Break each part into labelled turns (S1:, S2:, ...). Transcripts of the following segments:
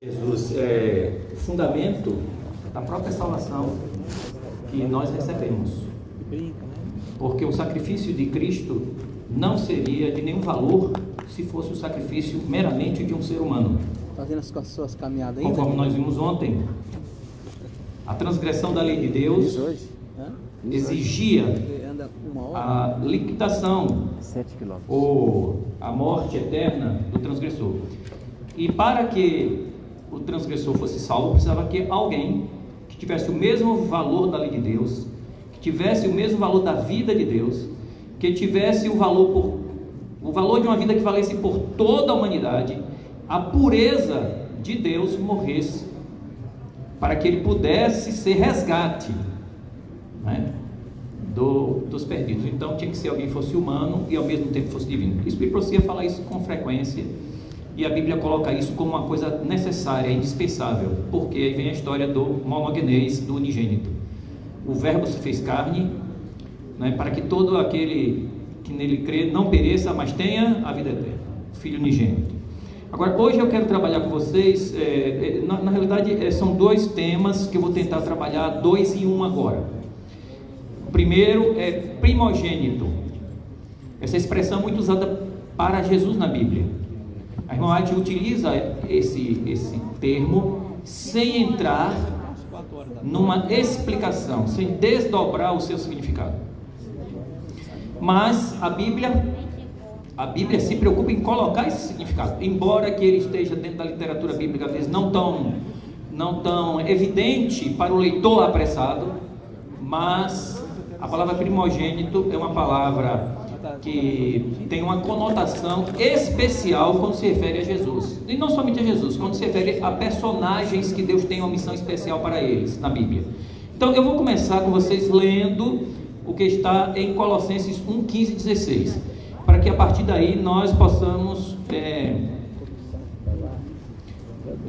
S1: Jesus é o fundamento da própria salvação que nós recebemos. Porque o sacrifício de Cristo não seria de nenhum valor se fosse o sacrifício meramente de um ser humano.
S2: Fazendo as suas caminhadas ainda?
S1: Conforme nós vimos ontem, a transgressão da lei de Deus?
S2: Hã?
S1: exigia a liquidação
S3: 7 quilômetros.
S1: ou a morte eterna do transgressor. E para que o transgressor fosse salvo, precisava que alguém que tivesse o mesmo valor da lei de Deus, que tivesse o mesmo valor da vida de Deus, que tivesse o valor por o valor de uma vida que valesse por toda a humanidade, a pureza de Deus morresse para que ele pudesse ser resgate né, do, dos perdidos. Então tinha que ser alguém que fosse humano e ao mesmo tempo fosse divino. Isso me falar isso com frequência e a Bíblia coloca isso como uma coisa necessária, indispensável, porque aí vem a história do monogenês, do unigênito. O Verbo se fez carne, né, para que todo aquele que nele crê não pereça, mas tenha a vida eterna. Filho unigênito. Agora, hoje eu quero trabalhar com vocês, é, é, na, na, realidade, é, são dois temas que eu vou tentar trabalhar, dois em um agora. O primeiro é primogênito. Essa expressão é muito usada para Jesus na Bíblia. A irmã White utiliza esse, esse termo sem entrar numa explicação, sem desdobrar o seu significado. Mas a Bíblia, a Bíblia se preocupa em colocar esse significado, embora que ele esteja dentro da literatura bíblica às vezes não tão, não tão evidente para o leitor apressado, mas a palavra primogênito é uma palavra que tem uma conotação especial quando se refere a Jesus. E não somente a Jesus, quando se refere a personagens que Deus tem uma missão especial para eles na Bíblia. Então eu vou começar com vocês lendo o que está em Colossenses 1, 15 e 16, para que a partir daí nós possamos é,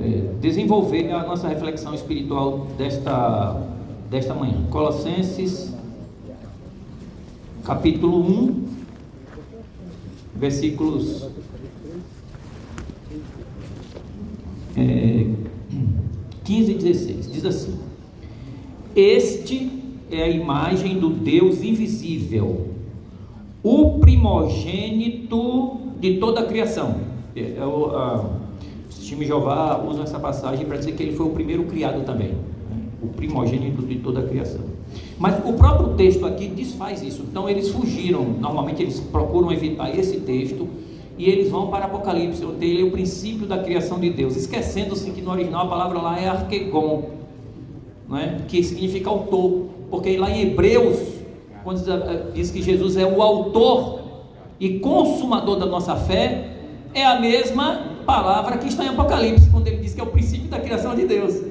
S1: é, desenvolver a nossa reflexão espiritual desta, desta manhã. Colossenses, capítulo 1, versículos é, 15 e 16. Diz assim: Este é a imagem do Deus invisível, o primogênito de toda a criação. É, é o, a, os time Jeová usam essa passagem para dizer que ele foi o primeiro criado também, né? o primogênito de toda a criação. Mas o próprio texto aqui desfaz isso. Então eles fugiram. Normalmente eles procuram evitar esse texto e eles vão para Apocalipse, onde ele é o princípio da criação de Deus, esquecendo-se que no original a palavra lá é arquegon, não é? que significa autor. Porque lá em Hebreus, quando diz que Jesus é o autor e consumador da nossa fé, é a mesma palavra que está em Apocalipse, quando ele diz que é o princípio da criação de Deus.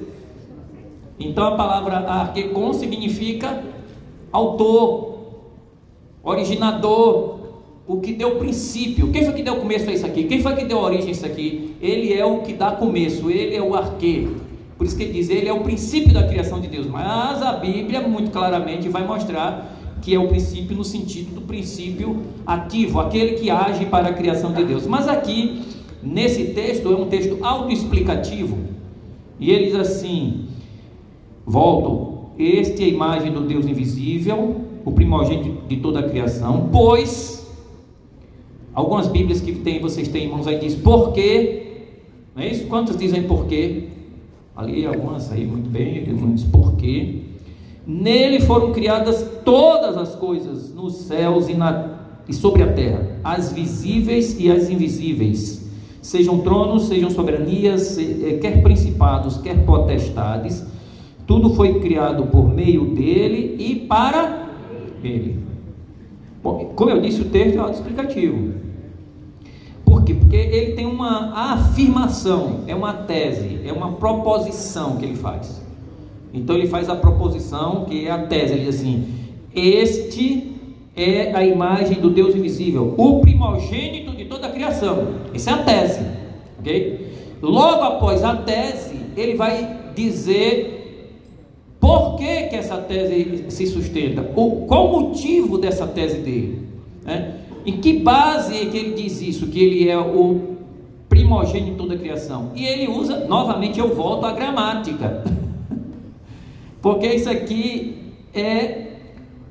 S1: Então a palavra arquecon significa autor, originador, o que deu princípio. Quem foi que deu começo a isso aqui? Quem foi que deu origem a isso aqui? Ele é o que dá começo, ele é o arque. Por isso que ele diz, ele é o princípio da criação de Deus. Mas a Bíblia muito claramente vai mostrar que é o princípio no sentido do princípio ativo, aquele que age para a criação de Deus. Mas aqui, nesse texto, é um texto autoexplicativo. E ele diz assim: Volto, este é a imagem do Deus invisível, o primogênito de toda a criação, pois algumas Bíblias que tem, vocês têm em mãos aí diz porque, não é isso? Quantas dizem porque? Ali algumas aí muito bem, diz porquê. Nele foram criadas todas as coisas nos céus e, na, e sobre a terra, as visíveis e as invisíveis, sejam tronos, sejam soberanias, quer principados, quer potestades, tudo foi criado por meio dele e para ele. Bom, como eu disse, o texto é autoexplicativo. Por quê? Porque ele tem uma afirmação, é uma tese, é uma proposição que ele faz. Então ele faz a proposição, que é a tese, ele diz assim: Este é a imagem do Deus invisível, o primogênito de toda a criação. Essa é a tese, ok? Logo após a tese, ele vai dizer por que, que essa tese se sustenta? O, qual o motivo dessa tese dele? Né? Em que base é que ele diz isso? Que ele é o primogênito da criação. E ele usa, novamente eu volto à gramática. Porque isso aqui é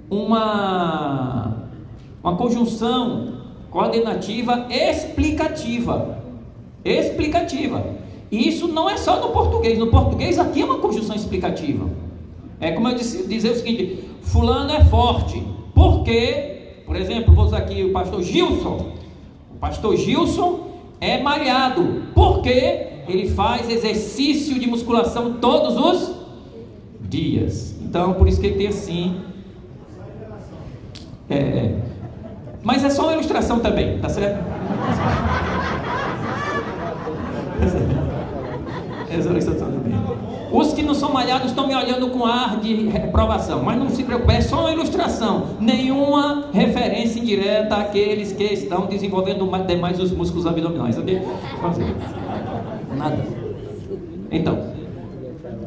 S1: uma, uma conjunção coordenativa explicativa. Explicativa. E isso não é só no português. No português aqui é uma conjunção explicativa. É como eu disse, dizer o seguinte: Fulano é forte. Porque, por exemplo, vou usar aqui o pastor Gilson. O pastor Gilson é malhado. Porque ele faz exercício de musculação todos os dias. Então, por isso que ele tem assim. É, mas é só uma ilustração também, tá certo? Os que não são malhados estão me olhando com ar de reprovação, mas não se preocupe, é só uma ilustração, nenhuma referência indireta àqueles que estão desenvolvendo demais os músculos abdominais, ok? Nada. Então,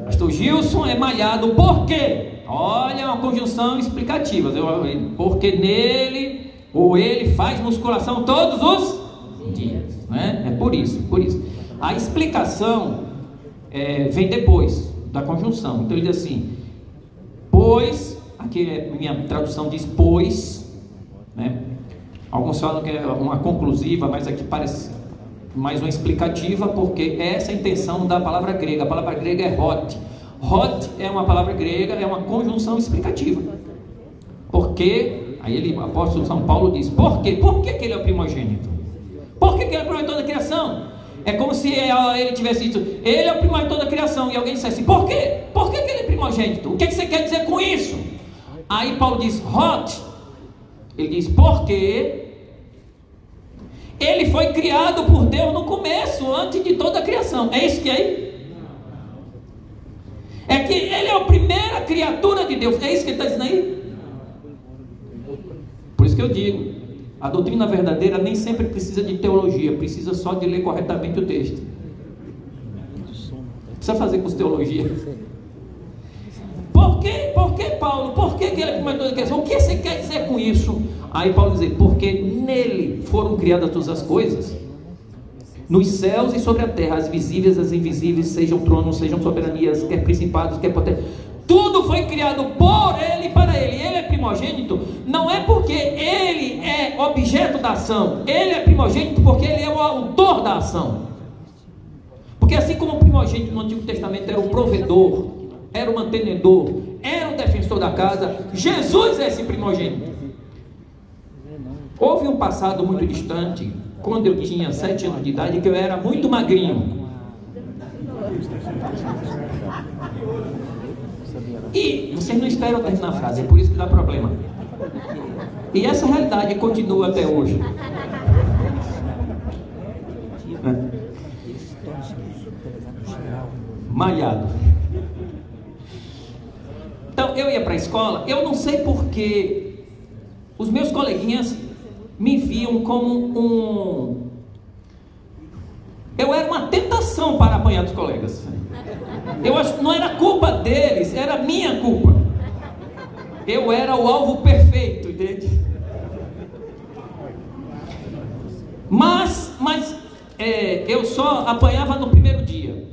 S1: pastor Gilson é malhado por quê? Olha, uma conjunção explicativa, porque nele, ou ele faz musculação todos os dias, né? É por isso, por isso. A explicação é, vem depois da conjunção. Então ele diz assim: pois, aqui é, minha tradução diz pois, né? Alguns falam que é uma conclusiva, mas aqui parece mais uma explicativa, porque essa é a intenção da palavra grega. A palavra grega é hot. Hot é uma palavra grega, é uma conjunção explicativa. Porque, aí ele, o apóstolo São Paulo diz: por quê? Por que, que ele é o primogênito? Por que, que ele é o primogênito da criação? É como se ele tivesse dito, ele é o primogênito da criação, e alguém dissesse, por quê? Por que, que ele é primogênito? O que, que você quer dizer com isso? Aí Paulo diz, hot. Ele diz, porque ele foi criado por Deus no começo, antes de toda a criação. É isso que é aí? É que ele é a primeira criatura de Deus. É isso que ele está dizendo aí? Por isso que eu digo, a doutrina verdadeira nem sempre precisa de teologia, precisa só de ler corretamente o texto. Precisa fazer com teologia. Por que, por que Paulo? Por que, que ele comentou a questão? O que você quer dizer com isso? Aí Paulo diz, porque nele foram criadas todas as coisas, nos céus e sobre a terra, as visíveis as invisíveis, sejam tronos, sejam soberanias, quer principados, quer potência. Tudo foi criado por ele e para ele. Ele é primogênito, não é porque ele é objeto da ação, ele é primogênito porque ele é o autor da ação. Porque assim como o primogênito no Antigo Testamento era o provedor, era o mantenedor, era o defensor da casa, Jesus é esse primogênito. Houve um passado muito distante, quando eu tinha sete anos de idade, que eu era muito magrinho. E vocês não esperam eu terminar a frase, é por isso que dá problema. E essa realidade continua até hoje. É. Malhado. Então eu ia para a escola, eu não sei porquê. Os meus coleguinhas me viam como um. Eu era uma tentação para apanhar dos colegas. Eu acho não era culpa deles, era minha culpa. Eu era o alvo perfeito, entende? Mas, mas é, eu só apanhava no primeiro dia.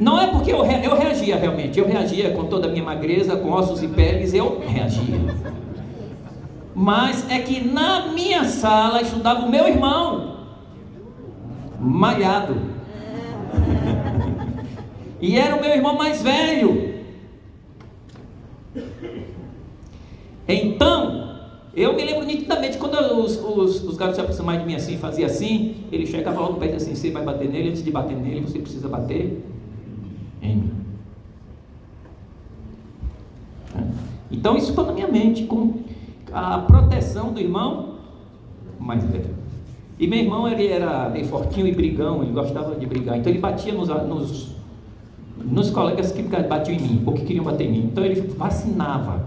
S1: Não é porque eu, eu reagia realmente, eu reagia com toda a minha magreza, com ossos e peles, eu reagia. Mas é que na minha sala estudava o meu irmão, malhado. E era o meu irmão mais velho. Então, eu me lembro nitidamente quando os, os, os garotos se aproximavam de mim assim, fazia assim, ele chegava logo perto assim, você vai bater nele, antes de bater nele, você precisa bater em mim. Então isso ficou na minha mente, com a proteção do irmão mais velho. E meu irmão ele era bem fortinho e brigão, ele gostava de brigar, então ele batia nos, nos nos colegas que batiam em mim, ou que queriam bater em mim. Então ele vacinava.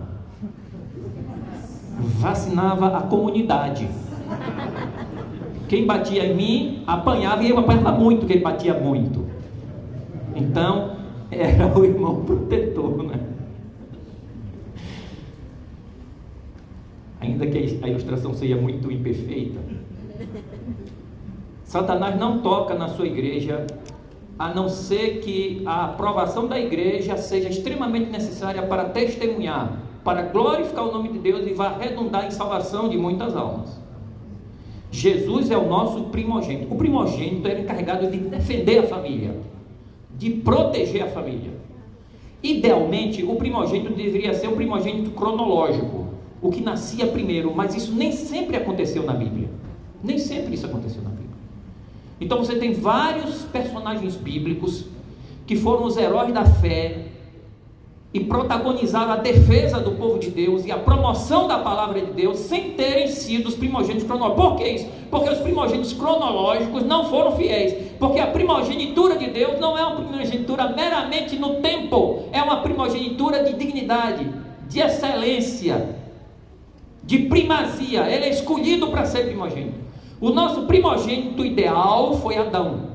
S1: Vacinava a comunidade. Quem batia em mim apanhava e eu apanhava muito, porque ele batia muito. Então, era o irmão protetor, né? Ainda que a ilustração seja muito imperfeita, Satanás não toca na sua igreja a não ser que a aprovação da igreja seja extremamente necessária para testemunhar, para glorificar o nome de Deus e vá redundar em salvação de muitas almas. Jesus é o nosso primogênito. O primogênito era encarregado de defender a família, de proteger a família. Idealmente, o primogênito deveria ser um primogênito cronológico, o que nascia primeiro, mas isso nem sempre aconteceu na Bíblia. Nem sempre isso aconteceu na Bíblia. Então você tem vários personagens bíblicos que foram os heróis da fé e protagonizaram a defesa do povo de Deus e a promoção da palavra de Deus sem terem sido os primogênitos cronológicos. Por que isso? Porque os primogênitos cronológicos não foram fiéis. Porque a primogenitura de Deus não é uma primogenitura meramente no tempo, é uma primogenitura de dignidade, de excelência, de primazia. Ele é escolhido para ser primogênito. O nosso primogênito ideal foi Adão.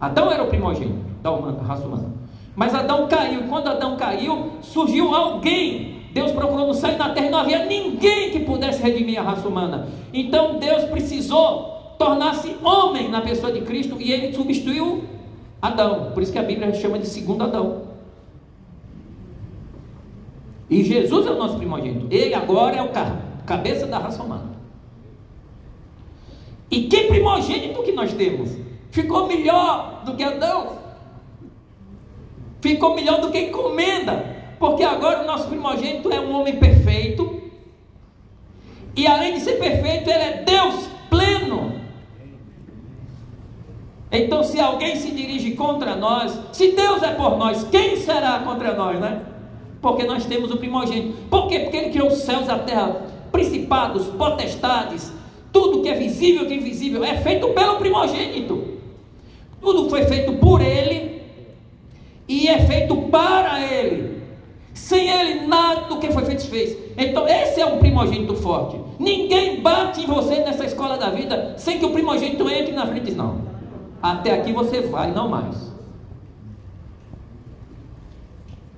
S1: Adão era o primogênito da raça humana. Mas Adão caiu. Quando Adão caiu, surgiu alguém. Deus procurou no céu e na terra e não havia ninguém que pudesse redimir a raça humana. Então Deus precisou tornar-se homem na pessoa de Cristo e ele substituiu Adão. Por isso que a Bíblia chama de segundo Adão. E Jesus é o nosso primogênito. Ele agora é o cabeça da raça humana. E que primogênito que nós temos? Ficou melhor do que Adão? Ficou melhor do que encomenda? Porque agora o nosso primogênito é um homem perfeito. E além de ser perfeito, ele é Deus pleno. Então, se alguém se dirige contra nós, se Deus é por nós, quem será contra nós, né? Porque nós temos o primogênito. Por quê? Porque ele criou os céus e a terra, principados, potestades, tudo que é visível e invisível é feito pelo primogênito. Tudo foi feito por ele e é feito para ele. Sem ele, nada do que foi feito fez. Então, esse é um primogênito forte. Ninguém bate em você nessa escola da vida sem que o primogênito entre na frente Não, até aqui você vai, não mais.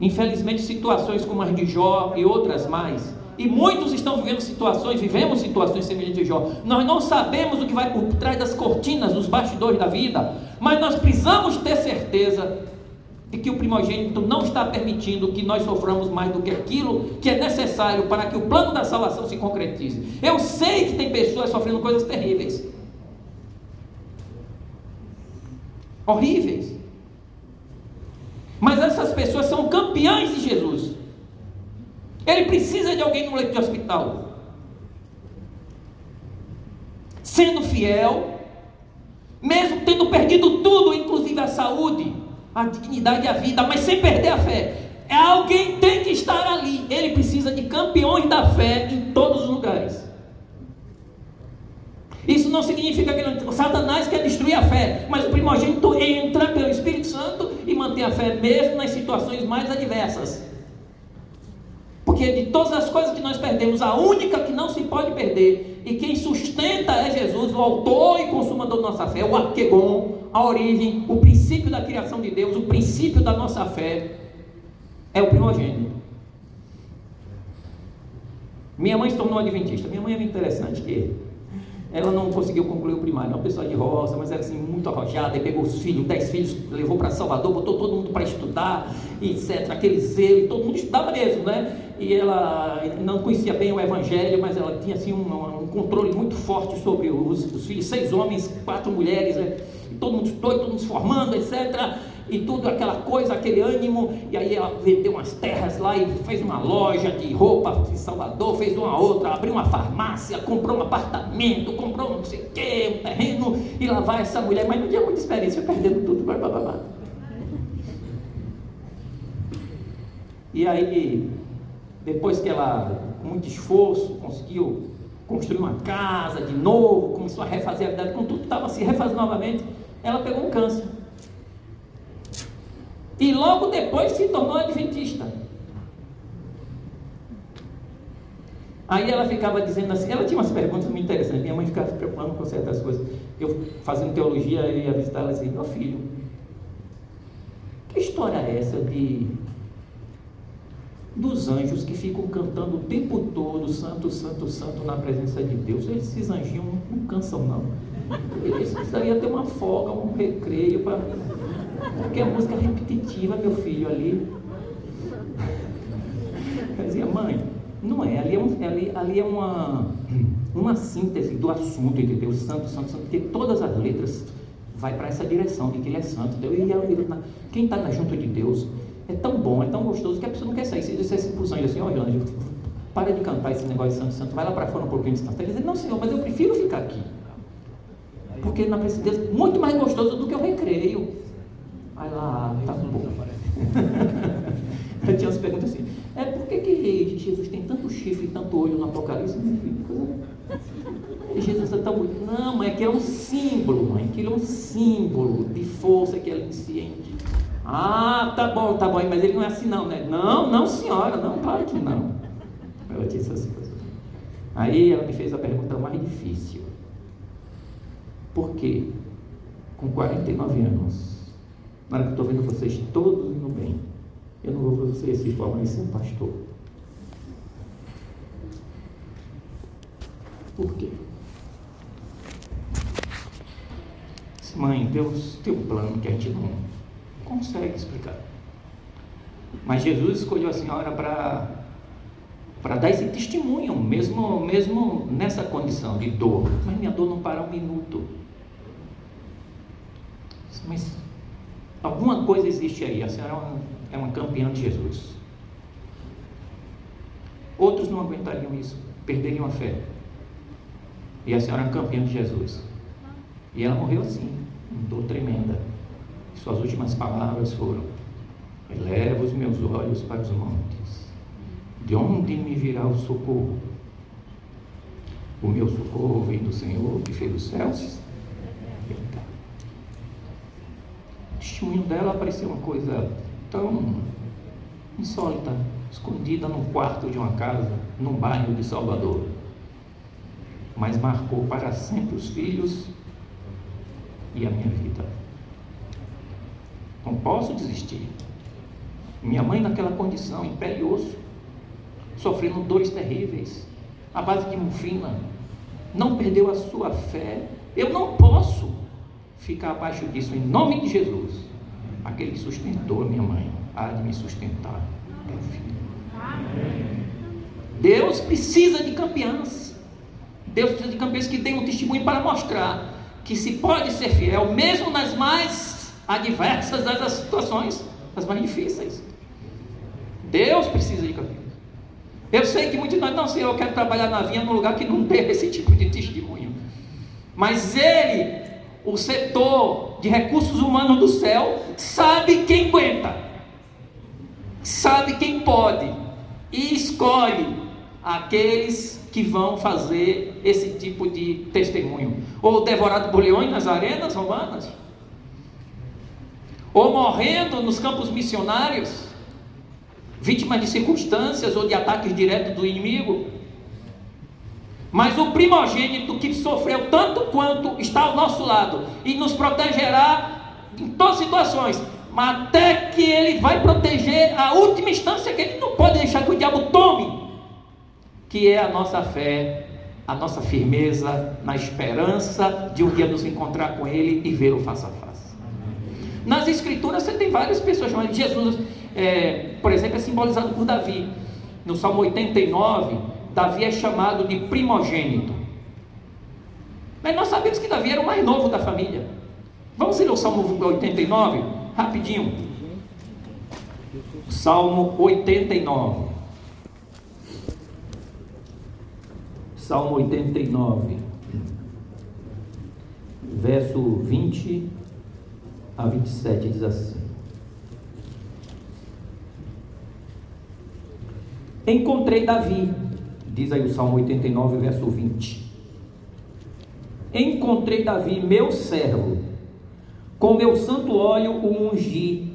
S1: Infelizmente, situações como as de Jó e outras mais e muitos estão vivendo situações, vivemos situações semelhantes a Jó. Nós não sabemos o que vai por trás das cortinas, dos bastidores da vida, mas nós precisamos ter certeza de que o primogênito não está permitindo que nós soframos mais do que aquilo que é necessário para que o plano da salvação se concretize. Eu sei que tem pessoas sofrendo coisas terríveis. Horríveis. Mas essas pessoas são campeãs de Jesus. Ele precisa de alguém no leito de hospital. Sendo fiel, mesmo tendo perdido tudo, inclusive a saúde, a dignidade e a vida, mas sem perder a fé. É alguém tem que estar ali. Ele precisa de campeões da fé em todos os lugares. Isso não significa que o Satanás quer destruir a fé, mas o primogênito entra pelo Espírito Santo e mantém a fé mesmo nas situações mais adversas. Porque de todas as coisas que nós perdemos, a única que não se pode perder e quem sustenta é Jesus, o autor e consumador da nossa fé, o arquegon, a origem, o princípio da criação de Deus, o princípio da nossa fé, é o primogênito. Minha mãe se tornou adventista. Minha mãe é interessante que ela não conseguiu concluir o primário, é uma pessoa de roça, mas era assim muito arrojada, e pegou os filhos, dez filhos, levou para Salvador, botou todo mundo para estudar, etc. Aquele zelo, todo mundo estudava mesmo, né? E ela não conhecia bem o Evangelho, mas ela tinha assim um, um controle muito forte sobre os, os, filhos, seis homens, quatro mulheres, né? todo mundo estudou, todo mundo se formando, etc e tudo aquela coisa, aquele ânimo, e aí ela vendeu umas terras lá e fez uma loja de roupa em Salvador, fez uma outra, abriu uma farmácia, comprou um apartamento, comprou não sei o que, um terreno, e lá vai essa mulher, mas não tinha muita experiência, perdendo tudo, blá, blá, blá. E aí, depois que ela, com muito esforço, conseguiu construir uma casa de novo, começou a refazer a vida, quando tudo estava se refazendo novamente, ela pegou um câncer. E logo depois se tornou adventista. Aí ela ficava dizendo assim, ela tinha umas perguntas muito interessantes. Minha mãe ficava se preocupando com certas coisas. Eu fazendo teologia, eu ia visitar ela e dizia, meu filho, que história é essa de, dos anjos que ficam cantando o tempo todo, santo, santo, santo, na presença de Deus. Esses anjinhos não cansam, não. Eles precisariam ter uma folga, um recreio, pra... porque a música é repetitiva, meu filho, ali. Eu dizia, mãe, não é, ali é, um, ali, ali é uma, uma síntese do assunto, entendeu? Santo, santo, santo, porque todas as letras vai para essa direção de que ele é santo. Entendeu? E quem está junto de Deus é tão bom, é tão gostoso que a pessoa não quer sair. Se dissesse para os assim, olha, anjo, para de cantar esse negócio de santo, santo, vai lá para fora um pouquinho de cantar. Ele diz, não, senhor, mas eu prefiro ficar aqui. Porque na presença de Deus é muito mais gostoso do que o recreio. Aí lá, tá bom. Eu tinha umas perguntas assim, é por que, que Jesus tem tanto chifre e tanto olho no Apocalipse? Jesus é tão bonito. Não, mãe, que é um símbolo, mãe, ele é um símbolo de força que ele enciende. Ah, tá bom, tá bom, mas ele não é assim não, né? Não, não, senhora, não, claro que não. Ela disse assim. Aí ela me fez a pergunta mais difícil. Por quê? Com 49 anos, que eu estou vendo vocês todos indo bem, eu não vou vocês se formar em ser pastor. Por quê? Mãe, Deus tem um plano que a gente não consegue explicar. Mas Jesus escolheu a senhora para para dar esse testemunho, mesmo, mesmo nessa condição de dor. Mas minha dor não para um minuto. Mas alguma coisa existe aí. A senhora é uma, é uma campeã de Jesus. Outros não aguentariam isso, perderiam a fé. E a senhora é uma campeã de Jesus. E ela morreu assim, uma dor tremenda. Suas últimas palavras foram: Eleva os meus olhos para os montes. De onde me virá o socorro? O meu socorro vem do Senhor que fez os céus. Testemunho dela parecia uma coisa tão insólita, escondida num quarto de uma casa, num bairro de Salvador. Mas marcou para sempre os filhos e a minha vida. Não posso desistir. Minha mãe naquela condição, em pele e osso, sofrendo dores terríveis, à base de morfina, não perdeu a sua fé. Eu não posso ficar abaixo disso, em nome de Jesus. Aquele que sustentou a minha mãe, há de me sustentar, meu filho. Deus precisa de campeãs. Deus precisa de campeãs que tenham um testemunho para mostrar que se pode ser fiel, mesmo nas mais adversas das situações, as mais difíceis. Deus precisa de campeões. Eu sei que muitos de nós, não, Senhor, eu quero trabalhar na vinha num lugar que não tem esse tipo de testemunho. Mas Ele, o setor de recursos humanos do céu, sabe quem aguenta, sabe quem pode, e escolhe aqueles que vão fazer esse tipo de testemunho. Ou devorado por leões nas arenas romanas, ou morrendo nos campos missionários, vítimas de circunstâncias ou de ataques diretos do inimigo. Mas o primogênito que sofreu tanto quanto está ao nosso lado e nos protegerá em todas as situações, mas até que ele vai proteger a última instância que ele não pode deixar que o diabo tome que é a nossa fé, a nossa firmeza na esperança de um dia nos encontrar com Ele e vê-lo face a face. Nas Escrituras você tem várias pessoas chamando Jesus, é, por exemplo, é simbolizado por Davi. No Salmo 89, Davi é chamado de primogênito. Mas nós sabemos que Davi era o mais novo da família. Vamos ler o Salmo 89? Rapidinho. Salmo 89. Salmo 89, verso 20 a 27 diz assim: Encontrei Davi, diz aí o Salmo 89, verso 20. Encontrei Davi, meu servo, com meu santo óleo o ungi.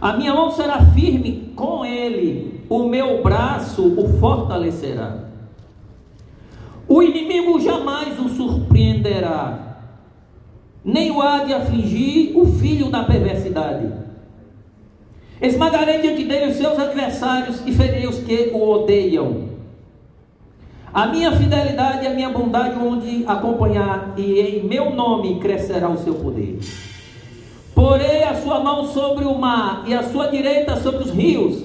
S1: A minha mão será firme com ele, o meu braço o fortalecerá. O inimigo jamais o surpreenderá, nem o há de afligir o filho da perversidade. Esmagarei diante dele os seus adversários e ferirei os que o odeiam. A minha fidelidade e a minha bondade onde acompanhar, e em meu nome crescerá o seu poder. Porei a sua mão sobre o mar e a sua direita sobre os rios.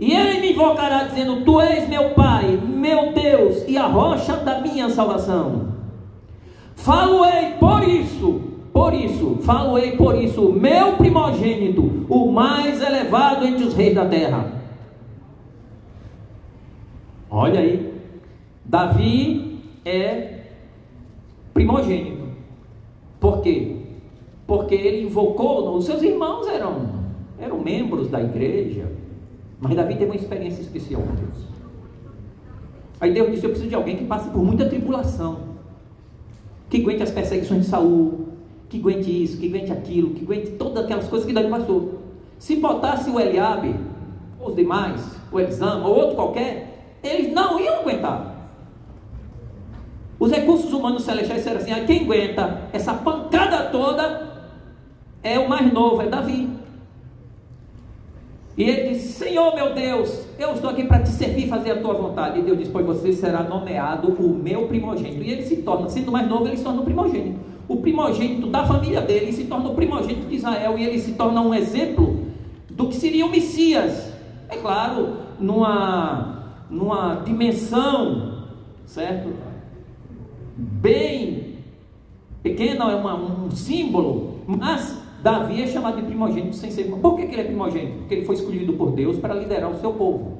S1: E ele me invocará, dizendo: Tu és meu Pai, meu Deus e a rocha da minha salvação. Falo-ei por isso, por isso, falo-ei por isso, meu primogênito, o mais elevado entre os reis da terra. Olha aí, Davi é primogênito. Por quê? Porque ele invocou, os seus irmãos eram, eram membros da igreja, mas Davi teve uma experiência especial com Deus. Aí Deus disse: Eu preciso de alguém que passe por muita tribulação, que aguente as perseguições de Saul, que aguente isso, que aguente aquilo, que aguente todas aquelas coisas que Davi passou. Se botasse o Eliabe, ou os demais, o Elisama, ou outro qualquer, eles não iam aguentar. Os recursos humanos celestiais disseram assim: ah, quem aguenta essa pancada toda é o mais novo, é Davi. E ele disse: Senhor meu Deus, eu estou aqui para te servir e fazer a tua vontade. E Deus disse: Pois você será nomeado o meu primogênito. E ele se torna, sendo mais novo, ele se torna o primogênito. O primogênito da família dele se torna o primogênito de Israel. E ele se torna um exemplo do que seria o Messias. É claro, numa, numa dimensão, certo? Bem pequena, é uma, um símbolo, mas Davi é chamado de primogênito sem ser. Por que, que ele é primogênito? Porque ele foi escolhido por Deus para liderar o seu povo,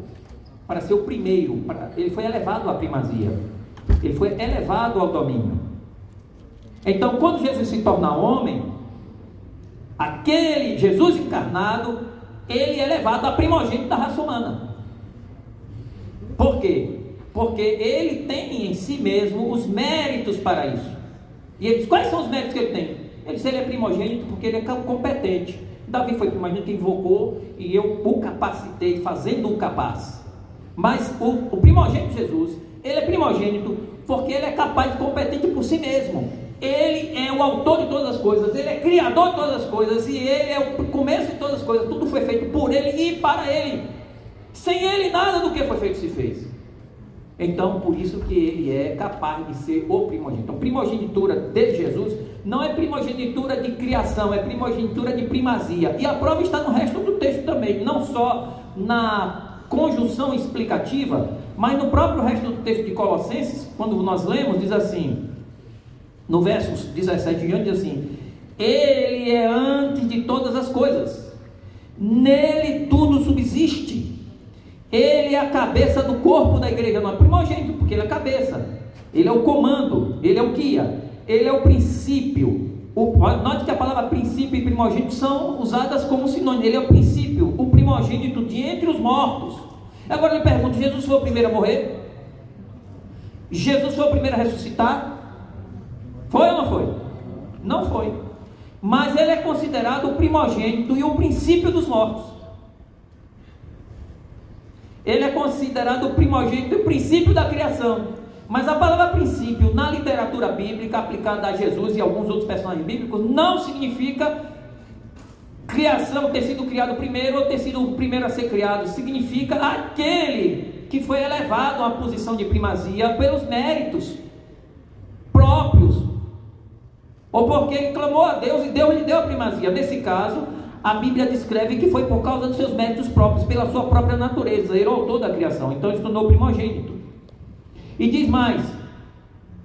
S1: para ser o primeiro. Para... Ele foi elevado à primazia, ele foi elevado ao domínio. Então, quando Jesus se torna homem, aquele Jesus encarnado, ele é levado a primogênito da raça humana. Por quê? Porque ele tem em si mesmo os méritos para isso. E ele diz: quais são os méritos que ele tem? Ele disse, ele é primogênito porque ele é competente. Davi foi primogênito que invocou e eu o capacitei, fazendo o capaz. Mas o, o primogênito Jesus, ele é primogênito porque ele é capaz e competente por si mesmo. Ele é o autor de todas as coisas, ele é criador de todas as coisas e ele é o começo de todas as coisas. Tudo foi feito por ele e para ele. Sem ele, nada do que foi feito se fez. Então, por isso que ele é capaz de ser o primogênito. Então, primogenitura de Jesus não é primogenitura de criação, é primogenitura de primazia. E a prova está no resto do texto também, não só na conjunção explicativa, mas no próprio resto do texto de Colossenses, quando nós lemos, diz assim, no verso 17 diante, diz assim: Ele é antes de todas as coisas, nele tudo subsiste. Ele é a cabeça do corpo da igreja, não é primogênito, porque ele é a cabeça, ele é o comando, ele é o guia, ele é o princípio. O, note que a palavra princípio e primogênito são usadas como sinônimo. Ele é o princípio, o primogênito de entre os mortos. Agora eu lhe pergunto: Jesus foi o primeiro a morrer? Jesus foi o primeiro a ressuscitar? Foi ou não foi? Não foi. Mas ele é considerado o primogênito e o princípio dos mortos. Ele é considerado o primogênito e o princípio da criação. Mas a palavra princípio na literatura bíblica aplicada a Jesus e alguns outros personagens bíblicos não significa criação, ter sido criado primeiro ou ter sido o primeiro a ser criado. Significa aquele que foi elevado a uma posição de primazia pelos méritos próprios. Ou porque ele clamou a Deus e Deus lhe deu a primazia. Nesse caso, a Bíblia descreve que foi por causa dos seus méritos próprios, pela sua própria natureza. Ele é da criação. Então ele se tornou primogênito. E diz mais: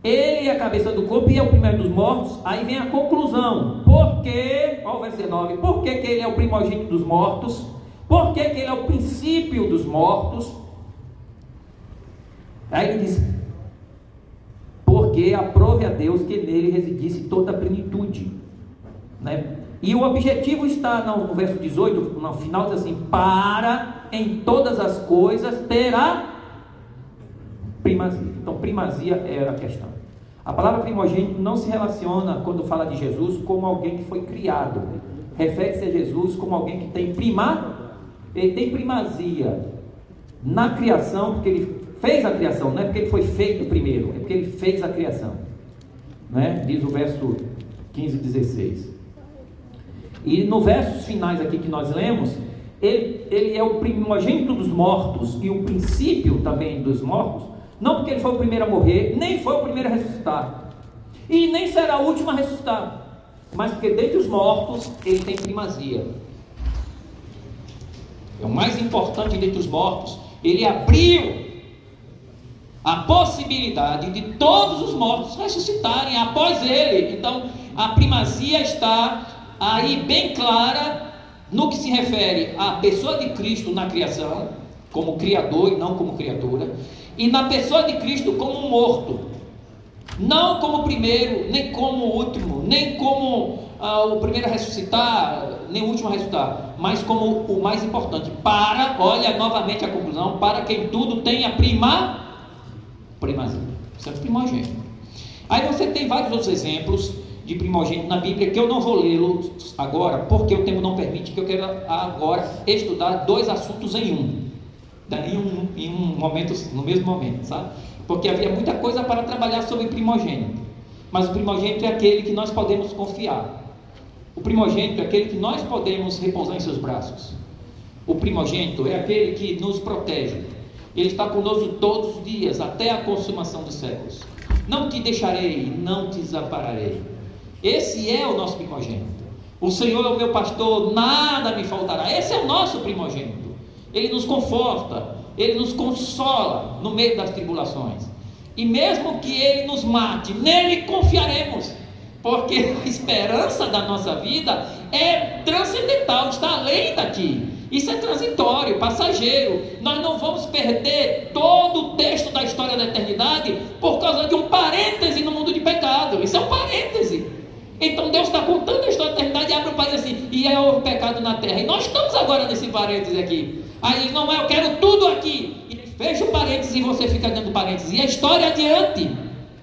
S1: Ele é a cabeça do corpo e é o primeiro dos mortos. Aí vem a conclusão. Por que, olha o verso 19: Por que, que ele é o primogênito dos mortos? Por que, que ele é o princípio dos mortos? Aí ele diz: Porque aprove a Deus que nele residisse toda a plenitude. Né? E o objetivo está no verso 18, no final diz assim: Para em todas as coisas terá primazia. Então, primazia era a questão. A palavra primogênito não se relaciona, quando fala de Jesus, como alguém que foi criado. Refere-se a Jesus como alguém que tem primar, ele tem primazia na criação, porque ele fez a criação, não é porque ele foi feito primeiro, é porque ele fez a criação. Né? Diz o verso 15 e 16. E no versos finais aqui que nós lemos, ele, ele é o primogênito dos mortos e o princípio também dos mortos, não porque ele foi o primeiro a morrer, nem foi o primeiro a ressuscitar, e nem será o último a ressuscitar, mas porque dentre os mortos ele tem primazia. É o mais importante dentre os mortos. Ele abriu a possibilidade de todos os mortos ressuscitarem após ele. Então, a primazia está aí bem clara no que se refere à pessoa de Cristo na criação, como criador e não como criatura, e na pessoa de Cristo como morto. Não como primeiro, nem como último, nem como ah, o primeiro a ressuscitar, nem o último a ressuscitar, mas como o mais importante. Para, olha novamente a conclusão, para quem tudo tem a prima, primazia. É primogênito. Aí você tem vários outros exemplos de primogênito na Bíblia que eu não vou lê-los agora, porque o tempo não permite, que eu quero agora estudar dois assuntos em um. Em um, em um momento, no mesmo momento, sabe? porque havia muita coisa para trabalhar sobre primogênito. Mas o primogênito é aquele que nós podemos confiar. O primogênito é aquele que nós podemos repousar em seus braços. O primogênito é aquele que nos protege. Ele está conosco todos os dias, até a consumação dos séculos. Não te deixarei, não te desampararei. Esse é o nosso primogênito. O Senhor é o meu pastor, nada me faltará. Esse é o nosso primogênito. Ele nos conforta, ele nos consola no meio das tribulações. E mesmo que ele nos mate, nele confiaremos, porque a esperança da nossa vida é transcendental, está além daqui. Isso é transitório, passageiro. Nós não vamos perder todo o texto da história da eternidade por causa de um parêntese no mundo de pecado. Isso é um parêntese. Então Deus está contando a história da eternidade e abre o parêntese assim, e é o pecado na terra. E nós estamos agora nesse parêntese aqui. Aí não é, eu quero tudo aqui. E fecha o parênteses e você fica dentro do parênteses. E a história adiante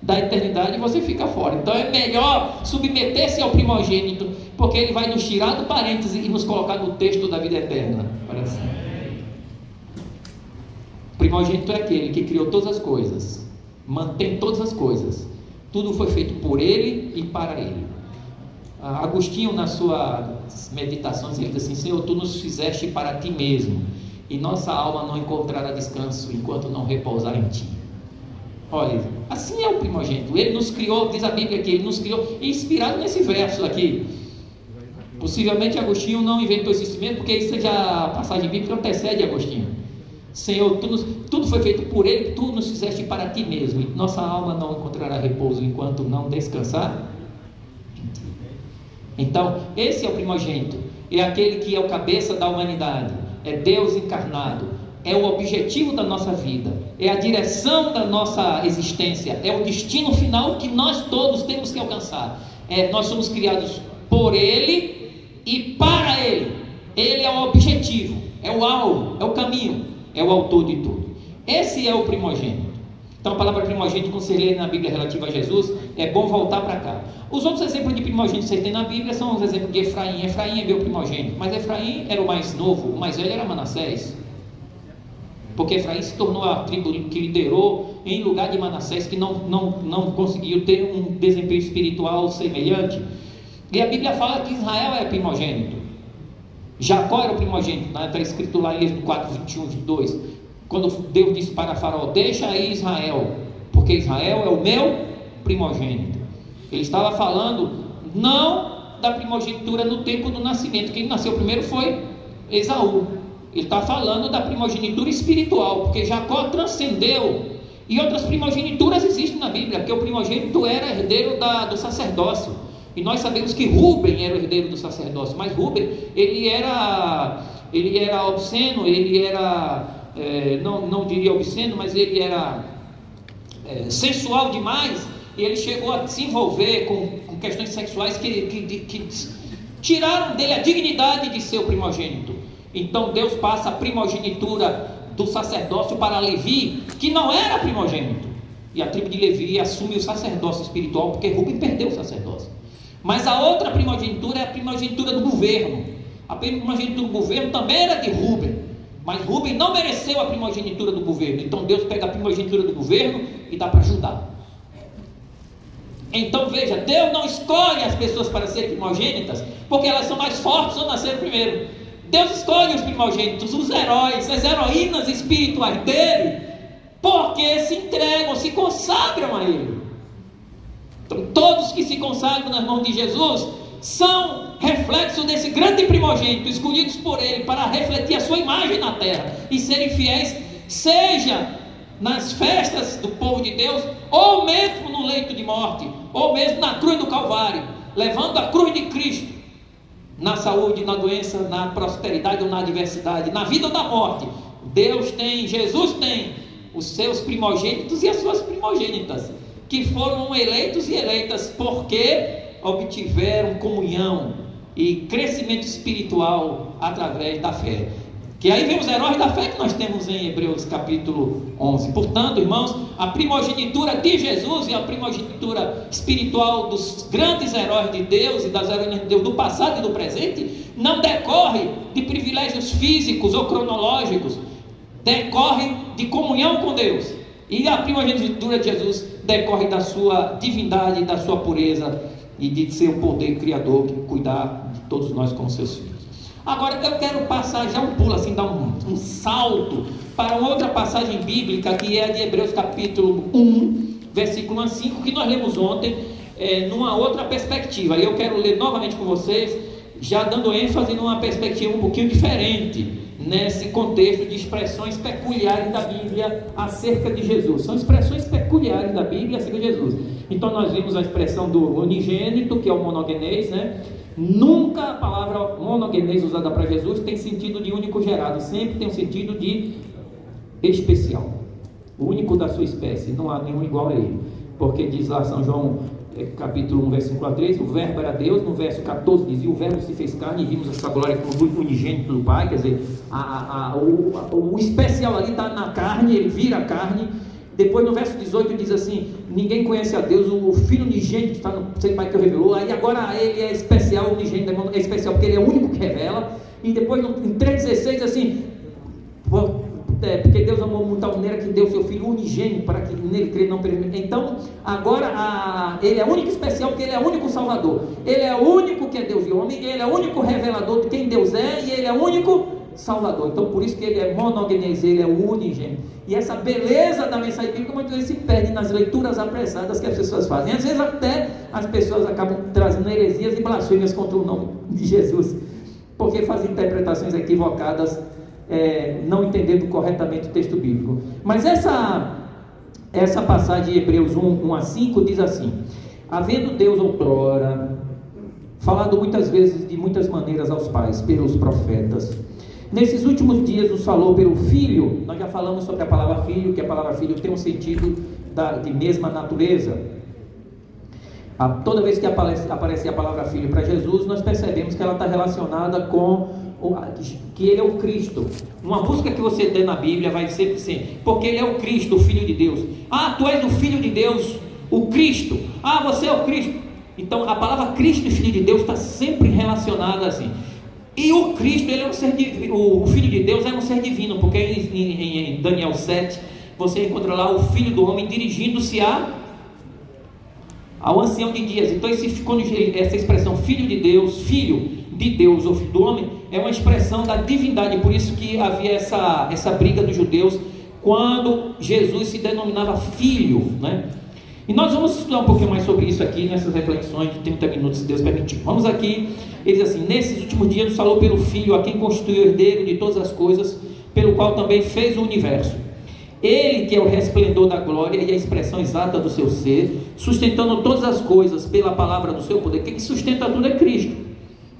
S1: da eternidade você fica fora. Então é melhor submeter-se ao primogênito, porque ele vai nos tirar do parêntese e nos colocar no texto da vida eterna. Parece. O primogênito é aquele que criou todas as coisas, mantém todas as coisas. Tudo foi feito por ele e para ele. Agostinho, nas suas meditações, ele diz assim: Senhor, tu nos fizeste para ti mesmo e nossa alma não encontrará descanso enquanto não repousar em ti. Olha, assim é o primogênito. Ele nos criou, diz a Bíblia que ele nos criou, inspirado nesse verso aqui. Possivelmente Agostinho não inventou esse instrumento, porque isso já a passagem bíblica antecede Agostinho. Senhor, nos, tudo foi feito por ele, tu nos fizeste para ti mesmo. E nossa alma não encontrará repouso enquanto não descansar. Então, esse é o primogênito, é aquele que é o cabeça da humanidade é Deus encarnado, é o objetivo da nossa vida, é a direção da nossa existência, é o destino final que nós todos temos que alcançar. É, nós somos criados por Ele e para Ele. Ele é o objetivo, é o alvo, é o caminho, é o autor de tudo. Esse é o primogênito. Então, a palavra primogênito, quando você lê na Bíblia relativa a Jesus, é bom voltar para cá. Os outros exemplos de primogênito que você tem na Bíblia são os exemplos de Efraim. Efraim é meu primogênito, mas Efraim era o mais novo, o mais velho era Manassés. Porque Efraim se tornou a tribo que liderou em lugar de Manassés, que não, não, não conseguiu ter um desempenho espiritual semelhante. E a Bíblia fala que Israel é primogênito. Jacó era o primogênito, está né? escrito lá em Êxodo 4, 21, 22. Quando Deus disse para Faraó: Deixa aí Israel, porque Israel é o meu primogênito. Ele estava falando não da primogenitura no tempo do nascimento. Quem nasceu primeiro foi Esaú. Ele está falando da primogenitura espiritual, porque Jacó transcendeu. E outras primogenituras existem na Bíblia, porque o primogênito era herdeiro da, do sacerdócio. E nós sabemos que Rubem era o herdeiro do sacerdócio, mas Rubem, ele era, ele era obsceno, ele era é, não, não diria obsceno, mas ele era é, sensual demais, e ele chegou a se envolver com, com questões sexuais que, que, que tiraram dele a dignidade de ser o primogênito. Então Deus passa a primogenitura do sacerdócio para Levi, que não era primogênito. E a tribo de Levi assume o sacerdócio espiritual, porque Rubem perdeu o sacerdócio. Mas a outra primogenitura é a primogenitura do governo. A primogenitura do governo também era de Rubem. Mas Rubem não mereceu a primogenitura do governo. Então Deus pega a primogenitura do governo e dá para Judá. Então veja, Deus não escolhe as pessoas para serem primogênitas, porque elas são mais fortes ou nasceram primeiro. Deus escolhe os primogênitos, os heróis, as heroínas espirituais dele, porque se entregam, se consagram a ele. Então, todos que se consagram nas mãos de Jesus são reflexo desse grande primogênito, escolhidos por ele para refletir a sua imagem na terra e serem fiéis, seja nas festas do povo de Deus, ou mesmo no leito de morte, ou mesmo na cruz do Calvário, levando a cruz de Cristo na saúde, na doença, na prosperidade ou na adversidade, na vida ou na morte. Deus tem, Jesus tem os seus primogênitos e as suas primogênitas, que foram eleitos e eleitas porque obtiveram comunhão e crescimento espiritual através da fé. Que aí vem os heróis da fé que nós temos em Hebreus capítulo 11. Portanto, irmãos, a primogenitura de Jesus e a primogenitura espiritual dos grandes heróis de Deus e das heroínas de Deus do passado e do presente não decorre de privilégios físicos ou cronológicos, decorre de comunhão com Deus. E a primogenitura de Jesus decorre da sua divindade, da sua pureza e de ser o poder criador que cuidar de todos nós como seus filhos. Agora eu quero passar já um pulo, assim, dar um, um salto para uma outra passagem bíblica que é a de Hebreus capítulo 1, versículo 5, que nós lemos ontem, é, numa outra perspectiva. E eu quero ler novamente com vocês, já dando ênfase numa perspectiva um pouquinho diferente, nesse contexto de expressões peculiares da Bíblia acerca de Jesus. São expressões peculiares da Bíblia acerca de Jesus. Então nós vimos a expressão do unigênito, que é o monogenês, né? Nunca a palavra monogenês usada para Jesus tem sentido de único gerado, sempre tem um sentido de especial, o único da sua espécie, não há nenhum igual a ele, porque diz lá São João capítulo 1, versículo a 3, o verbo era Deus, no verso 14 dizia, o verbo se fez carne e vimos essa glória como unigênito do Pai, quer dizer, a, a, a, o, especial ali está na carne, ele vira carne, depois no verso 18 diz assim: Ninguém conhece a Deus, o Filho unigênito está no seu Pai que o revelou. Aí agora ele é especial, o unigênito é especial porque ele é o único que revela. E depois no, em 3,16 assim: é, Porque Deus amou muito a maneira que deu seu Filho unigênito para que nele crê não permita. Então agora a, ele é único especial porque ele é o único Salvador. Ele é o único que é Deus e homem. Ele é o único revelador de quem Deus é e ele é o único Salvador. Então, por isso que ele é monogenês, ele é unigênito. E essa beleza da mensagem bíblica muitas vezes se perde nas leituras apressadas que as pessoas fazem. Às vezes até as pessoas acabam trazendo heresias e blasfêmias contra o nome de Jesus, porque fazem interpretações equivocadas, é, não entendendo corretamente o texto bíblico. Mas essa, essa passagem de Hebreus 1, 1 a 5 diz assim: Havendo Deus outrora falado muitas vezes de muitas maneiras aos pais pelos profetas, Nesses últimos dias nos falou pelo filho, nós já falamos sobre a palavra filho, que a palavra filho tem um sentido da, de mesma natureza. A, toda vez que aparece, aparece a palavra filho para Jesus, nós percebemos que ela está relacionada com que ele é o Cristo. Uma busca que você der na Bíblia vai sempre ser, porque ele é o Cristo, o Filho de Deus. Ah, tu és o Filho de Deus, o Cristo. Ah, você é o Cristo. Então a palavra Cristo e Filho de Deus está sempre relacionada assim. E o Cristo, ele é um ser divino, o Filho de Deus é um ser divino, porque em, em Daniel 7 você encontra lá o Filho do Homem dirigindo-se a ao ancião de dias. Então esse, quando essa expressão Filho de Deus, Filho de Deus ou Filho do Homem é uma expressão da divindade. Por isso que havia essa essa briga dos judeus quando Jesus se denominava Filho, né? E nós vamos estudar um pouquinho mais sobre isso aqui nessas reflexões de 30 minutos, se Deus permitir. Vamos aqui, ele diz assim: Nesses últimos dias falou pelo Filho, a quem constituiu o herdeiro de todas as coisas, pelo qual também fez o universo. Ele que é o resplendor da glória e a expressão exata do seu ser, sustentando todas as coisas pela palavra do seu poder. Quem sustenta tudo é Cristo.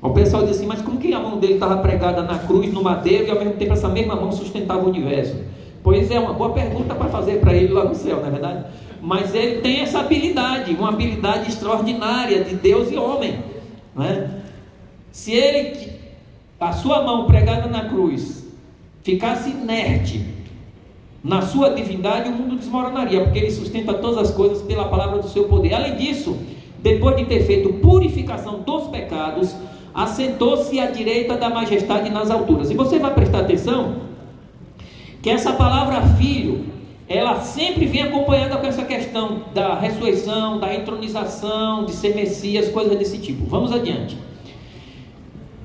S1: O pessoal diz assim, mas como que a mão dele estava pregada na cruz, no madeiro, e ao mesmo tempo essa mesma mão sustentava o universo? Pois é, uma boa pergunta para fazer para ele lá no céu, não é verdade? mas ele tem essa habilidade, uma habilidade extraordinária de Deus e homem. Né? Se ele, a sua mão pregada na cruz, ficasse inerte na sua divindade, o mundo desmoronaria, porque ele sustenta todas as coisas pela palavra do seu poder. Além disso, depois de ter feito purificação dos pecados, assentou-se à direita da majestade nas alturas. E você vai prestar atenção que essa palavra filho ela sempre vem acompanhada com essa questão da ressurreição, da entronização, de ser Messias, coisas desse tipo. Vamos adiante.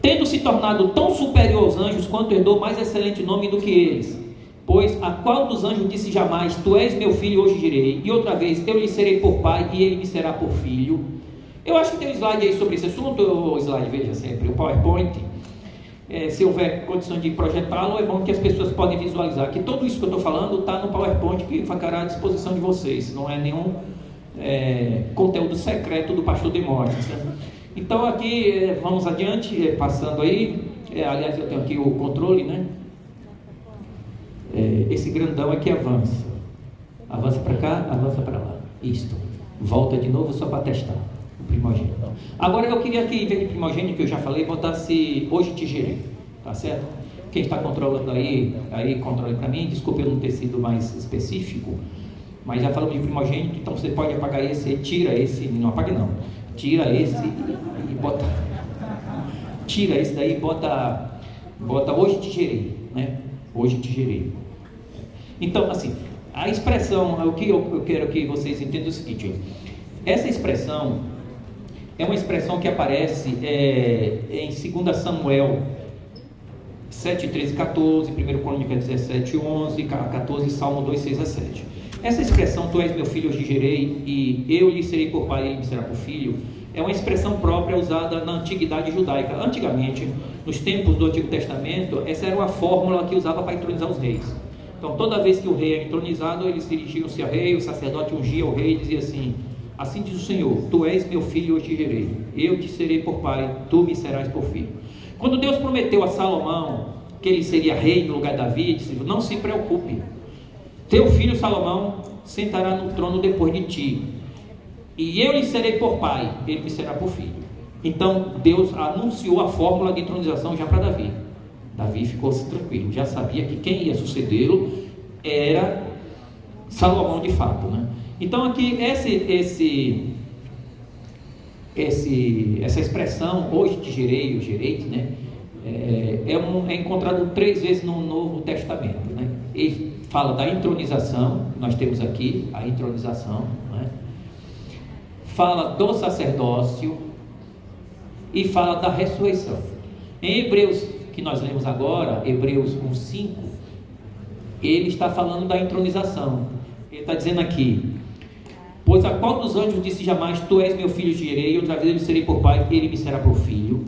S1: tendo se tornado tão superior aos anjos, quanto herdou mais excelente nome do que eles. Pois a qual dos anjos disse jamais: Tu és meu filho, hoje direi, e outra vez eu lhe serei por pai e ele me será por filho. Eu acho que tem um slide aí sobre esse assunto, o slide, veja sempre, o PowerPoint. É, se houver condição de projetá-lo, é bom que as pessoas podem visualizar que tudo isso que eu estou falando está no PowerPoint que ficará à disposição de vocês. Não é nenhum é, conteúdo secreto do pastor Demóstenes. Né? Então aqui, é, vamos adiante, é, passando aí. É, aliás, eu tenho aqui o controle, né? É, esse grandão aqui avança. Avança para cá, avança para lá. Isto. Volta de novo só para testar o primogênito. Agora eu queria que, em vez de primogênito, que eu já falei, botasse hoje te gerei. Tá certo? Quem está controlando aí, aí controle para mim. Desculpe eu não ter sido mais específico. Mas já falamos de primogênito, então você pode apagar esse, tira esse, não apague não. Tira esse e bota. Tira esse daí e bota. Bota hoje te gerei, né? Hoje te gerei. Então, assim, a expressão, o que eu, eu quero que vocês entendam é o seguinte: essa expressão é uma expressão que aparece é, em 2 Samuel 7, 13, 14, 1 Crônica 17, 11, 14, Salmo 2, 6 a 7. Essa expressão, tu és meu filho, hoje gerei, e eu lhe serei por pai, ele me será por filho, é uma expressão própria usada na antiguidade judaica. Antigamente, nos tempos do Antigo Testamento, essa era uma fórmula que usava para entronizar os reis. Então, toda vez que o rei era entronizado, eles dirigiam-se ao rei, o sacerdote ungia o rei e dizia assim: Assim diz o Senhor: Tu és meu filho, eu te gerei. Eu te serei por pai, tu me serás por filho. Quando Deus prometeu a Salomão que ele seria rei no lugar de Davi, disse: Não se preocupe, teu filho Salomão sentará no trono depois de ti, e eu lhe serei por pai, ele me será por filho. Então Deus anunciou a fórmula de entronização já para Davi. Davi ficou tranquilo, já sabia que quem ia sucedê-lo era Salomão de fato, né? Então aqui esse esse esse essa expressão hoje te gerei, o gerei, né? É, é, um, é encontrado três vezes no Novo Testamento, né? Fala da entronização, nós temos aqui a entronização, né? fala do sacerdócio e fala da ressurreição. Em Hebreus, que nós lemos agora, Hebreus 1,5, ele está falando da entronização. Ele está dizendo aqui: Pois a qual dos anjos disse jamais: Tu és meu filho, gerei, outra vez ele serei por pai, ele me será por filho.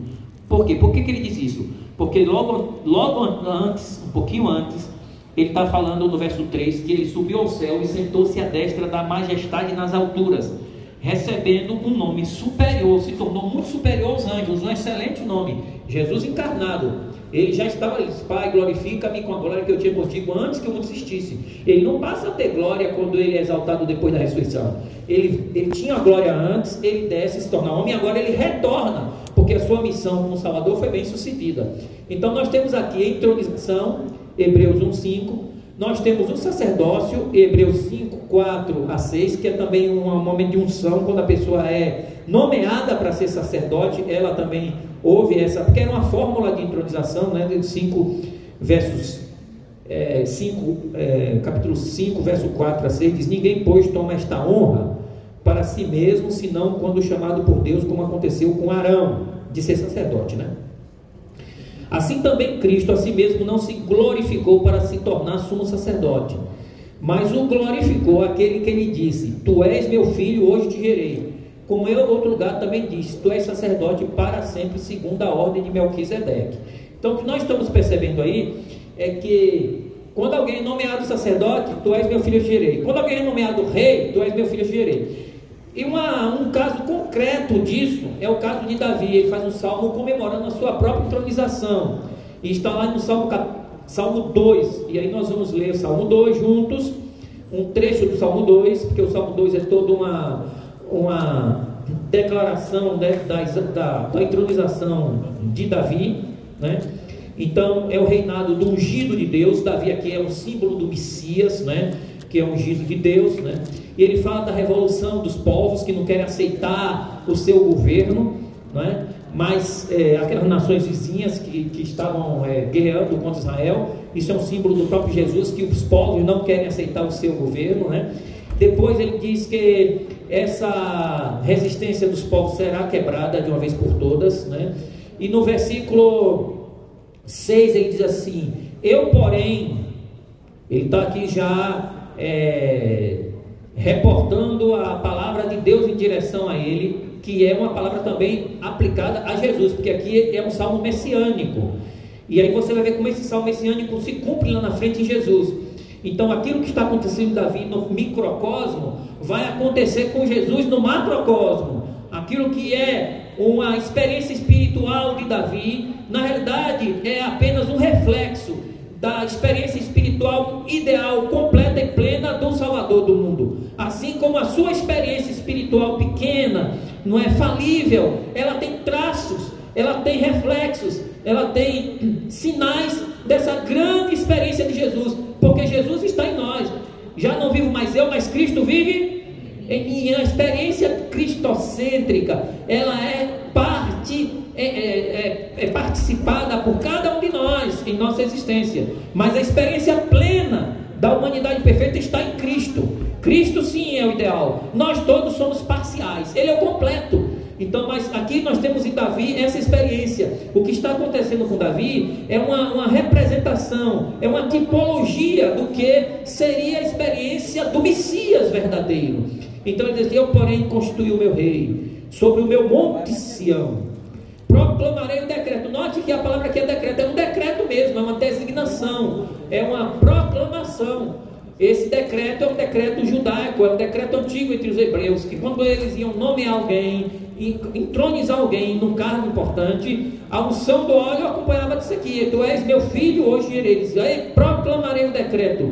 S1: Por quê? Por que, que ele diz isso? Porque logo, logo antes, um pouquinho antes, ele está falando no verso 3 que ele subiu ao céu e sentou-se à destra da majestade nas alturas, recebendo um nome superior, se tornou muito superior aos anjos, um excelente nome, Jesus encarnado. Ele já estava, ele Pai, glorifica-me com a glória que eu tinha contigo antes que mundo existisse. Ele não passa a ter glória quando ele é exaltado depois da ressurreição. Ele, ele tinha a glória antes, ele desce, se torna homem, agora ele retorna, porque a sua missão como Salvador foi bem sucedida. Então nós temos aqui a introdução Hebreus 1:5. Nós temos o sacerdócio, Hebreus 5, 4 a 6, que é também um momento de unção, quando a pessoa é nomeada para ser sacerdote, ela também ouve essa, porque era uma fórmula de intronização, né, de 5 versos é, 5, é, capítulo 5, verso 4 a 6, diz: Ninguém, pois, toma esta honra para si mesmo, senão quando chamado por Deus, como aconteceu com Arão, de ser sacerdote, né? Assim também Cristo a si mesmo não se glorificou para se tornar sumo sacerdote, mas o glorificou aquele que lhe disse: Tu és meu filho, hoje te gerei. Como eu, outro lugar também disse: Tu és sacerdote para sempre, segundo a ordem de Melquisedeque. Então, o que nós estamos percebendo aí é que quando alguém é nomeado sacerdote, tu és meu filho, eu gerei. Quando alguém é nomeado rei, tu és meu filho, eu gerei. E uma, um caso concreto disso é o caso de Davi. Ele faz um salmo comemorando a sua própria entronização. E está lá no Salmo, salmo 2. E aí nós vamos ler o Salmo 2 juntos. Um trecho do Salmo 2, porque o Salmo 2 é toda uma, uma declaração né, da, da, da entronização de Davi. Né? Então é o reinado do ungido de Deus. Davi aqui é um símbolo do Messias, né? que é o ungido de Deus. Né? E ele fala da revolução dos povos que não querem aceitar o seu governo, não é? mas é, aquelas nações vizinhas que, que estavam é, guerreando contra Israel, isso é um símbolo do próprio Jesus, que os povos não querem aceitar o seu governo. Né? Depois ele diz que essa resistência dos povos será quebrada de uma vez por todas, né? E no versículo 6 ele diz assim: Eu, porém, ele está aqui já é, reportando a palavra de Deus em direção a ele, que é uma palavra também aplicada a Jesus, porque aqui é um salmo messiânico. E aí você vai ver como esse salmo messiânico se cumpre lá na frente em Jesus. Então aquilo que está acontecendo em Davi no microcosmo vai acontecer com Jesus no macrocosmo. Aquilo que é uma experiência espiritual de Davi, na realidade é apenas um reflexo da experiência espiritual ideal, completa e plena do Salvador do mundo. Assim como a sua experiência espiritual pequena, não é falível, ela tem traços, ela tem reflexos, ela tem sinais dessa grande experiência de Jesus, porque Jesus está em nós. Já não vivo mais eu, mas Cristo vive em a experiência cristocêntrica, ela é parte é, é, é, é, participada por cada um de nós em nossa existência. Mas a experiência plena da humanidade perfeita está em Cristo. Cristo sim é o ideal. Nós todos somos parciais. Ele é o completo. Então, mas aqui nós temos em Davi essa experiência. O que está acontecendo com Davi é uma, uma representação, é uma tipologia do que seria a experiência do Messias verdadeiro. Então ele diz: Eu, porém, constituí o meu rei sobre o meu monte Sião. Proclamarei o decreto. Note que a palavra aqui é decreto, é um decreto mesmo, é uma designação, é uma proclamação. Esse decreto é um decreto judaico, é um decreto antigo entre os hebreus, que quando eles iam nomear alguém, entronizar alguém num cargo importante, a unção do óleo acompanhava disso aqui. Tu és meu filho, hoje ele diz, aí proclamarei o decreto.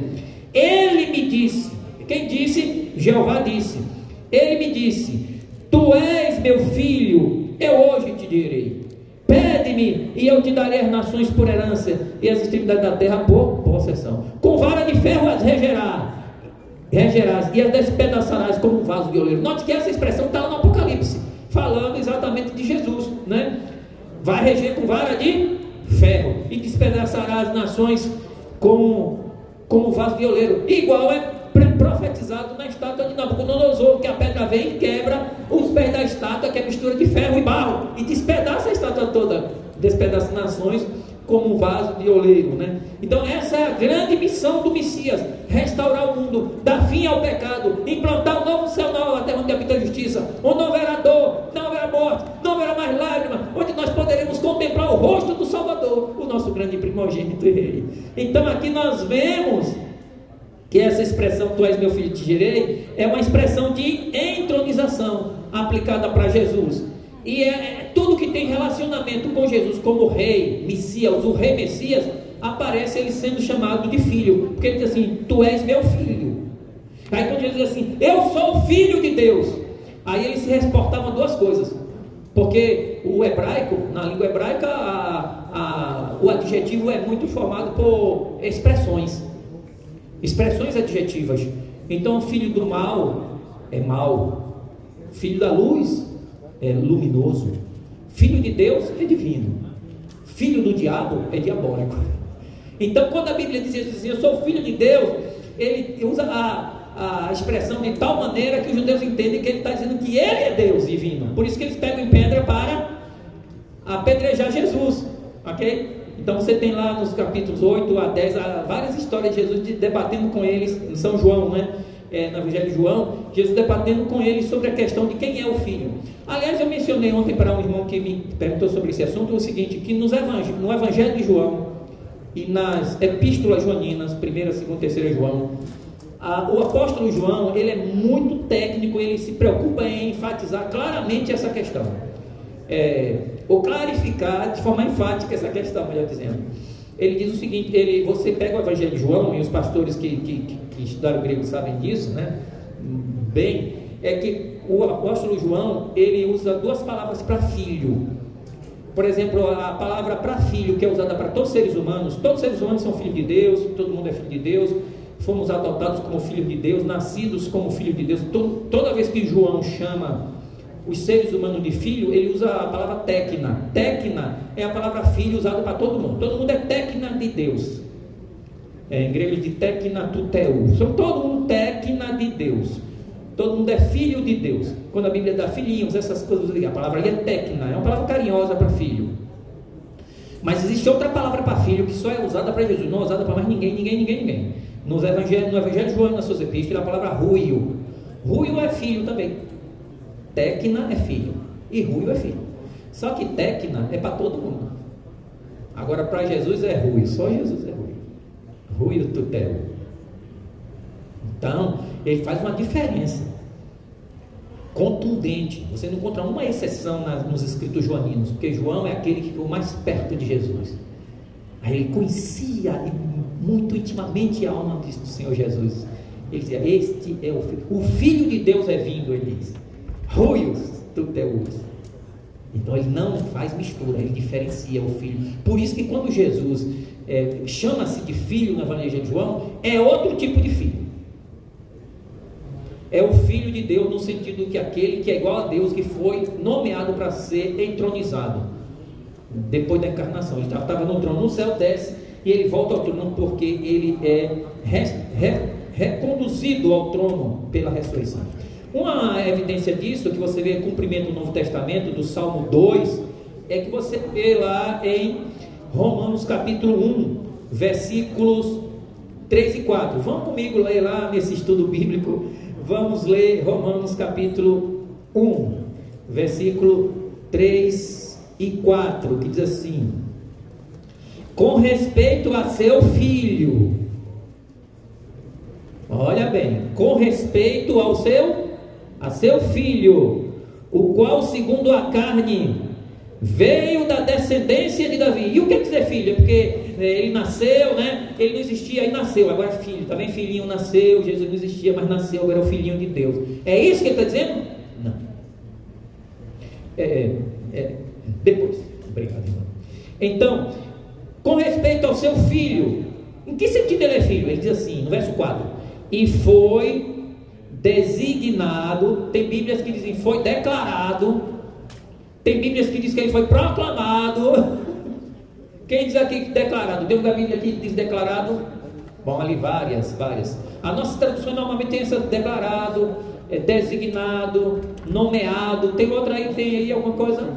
S1: Ele me disse, quem disse? Jeová disse. Ele me disse: Tu és meu filho, eu hoje te direi. Pede-me e eu te darei as nações por herança e as extremidades da terra por possessão. Com vara de ferro as regerá, regerás e as despedaçarás como um vaso de oleiro. Note que essa expressão está no Apocalipse, falando exatamente de Jesus, né? Vai reger com vara de ferro e despedaçará as nações como, como vaso de oleiro. Igual é profetizado na estátua de Nabucodonosor, que a pedra vem e quebra os pés da estátua, que é mistura de ferro e barro, e despedaça a estátua toda, despedaça nações como um vaso de oleiro, né? Então essa é a grande missão do Messias, restaurar o mundo, dar fim ao pecado, implantar um novo céu, nova terra onde habita a justiça, onde não haverá dor, não haverá morte, não haverá mais lágrimas, onde nós poderemos contemplar o rosto do Salvador, o nosso grande primogênito rei. Então aqui nós vemos que essa expressão tu és meu filho te gerei é uma expressão de entronização aplicada para Jesus. E é, é, tudo que tem relacionamento com Jesus como rei, Messias, o rei Messias, aparece ele sendo chamado de filho, porque ele diz assim: Tu és meu filho. Aí quando Jesus diz assim: Eu sou o filho de Deus. Aí ele se reportava duas coisas. Porque o hebraico, na língua hebraica, a, a, o adjetivo é muito formado por expressões expressões adjetivas. Então, filho do mal é mal, filho da luz é luminoso, filho de Deus é divino, filho do diabo é diabólico. Então, quando a Bíblia diz assim, eu sou filho de Deus, ele usa a, a expressão de tal maneira que os judeus entendem que ele está dizendo que ele é Deus divino. Por isso que eles pegam em pedra para apedrejar Jesus, ok? Então você tem lá nos capítulos 8 a 10 várias histórias de Jesus de, debatendo com eles, em São João, né? É, no Evangelho de João, Jesus debatendo com eles sobre a questão de quem é o filho. Aliás, eu mencionei ontem para um irmão que me perguntou sobre esse assunto o seguinte: que nos evangel no Evangelho de João e nas epístolas joaninas, primeira, segunda, terceira João, a, o apóstolo João ele é muito técnico, ele se preocupa em enfatizar claramente essa questão é, ou clarificar de forma enfática essa questão, melhor dizendo. Ele diz o seguinte: ele, você pega o Evangelho de João, e os pastores que, que, que estudaram grego sabem disso, né? Bem, é que o apóstolo João ele usa duas palavras para filho. Por exemplo, a palavra para filho, que é usada para todos os seres humanos, todos os seres humanos são filhos de Deus, todo mundo é filho de Deus, fomos adotados como filho de Deus, nascidos como filho de Deus. Toda vez que João chama os seres humanos de filho, ele usa a palavra tecna. Tecna é a palavra filho usada para todo mundo. Todo mundo é tecna de Deus. É, em grego de tecna tuteu. São todo mundo tecna de Deus. Todo mundo é filho de Deus. Quando a Bíblia dá filhinhos, essas coisas, a palavra ali é tecna, é uma palavra carinhosa para filho. Mas existe outra palavra para filho que só é usada para Jesus, não é usada para mais ninguém, ninguém, ninguém, ninguém. No Evangelho, no Evangelho de João, nas suas epístolas, a palavra ruio. Ruio é filho também. Tecna é filho. E ruio é filho. Só que tecna é para todo mundo. Agora para Jesus é ruio. Só Jesus é ruio. Ruio tutel. Então, ele faz uma diferença contundente. Você não encontra uma exceção nas, nos escritos joaninos, porque João é aquele que ficou mais perto de Jesus. Aí ele conhecia muito intimamente a alma do Senhor Jesus. Ele dizia: Este é o filho, o filho de Deus é vindo, ele diz. Ruios, tuteus. Então ele não faz mistura, ele diferencia o filho. Por isso que quando Jesus é, chama-se de filho no Evangelho de João, é outro tipo de filho é o Filho de Deus, no sentido que aquele que é igual a Deus, que foi nomeado para ser entronizado depois da encarnação. Ele estava no trono no céu, desce e ele volta ao trono porque ele é re, re, reconduzido ao trono pela ressurreição. Uma evidência disso, que você vê cumprimento no Novo Testamento, do Salmo 2, é que você vê lá em Romanos capítulo 1, versículos 3 e 4. Vamos comigo ler lá nesse estudo bíblico Vamos ler Romanos capítulo 1, versículo 3 e 4, que diz assim: Com respeito a seu filho, olha bem, com respeito ao seu a seu filho, o qual segundo a carne veio da descendência de Davi. E o que é dizer filho? É porque é, ele nasceu, né? Ele não existia e nasceu. Agora é filho, também filhinho nasceu. Jesus não existia, mas nasceu, agora é o filhinho de Deus. É isso que ele está dizendo? Não. É, é, depois. Obrigado, irmão. Então, com respeito ao seu filho, em que sentido ele é filho? Ele diz assim, no verso 4: E foi designado, tem Bíblias que dizem foi declarado tem Bíblias que diz que ele foi proclamado. Quem diz aqui declarado? Tem uma Bíblia que diz declarado? Bom, ali várias, várias. A nossa tradução normalmente tem essa declarado, é, designado, nomeado. Tem outra aí, tem aí alguma coisa?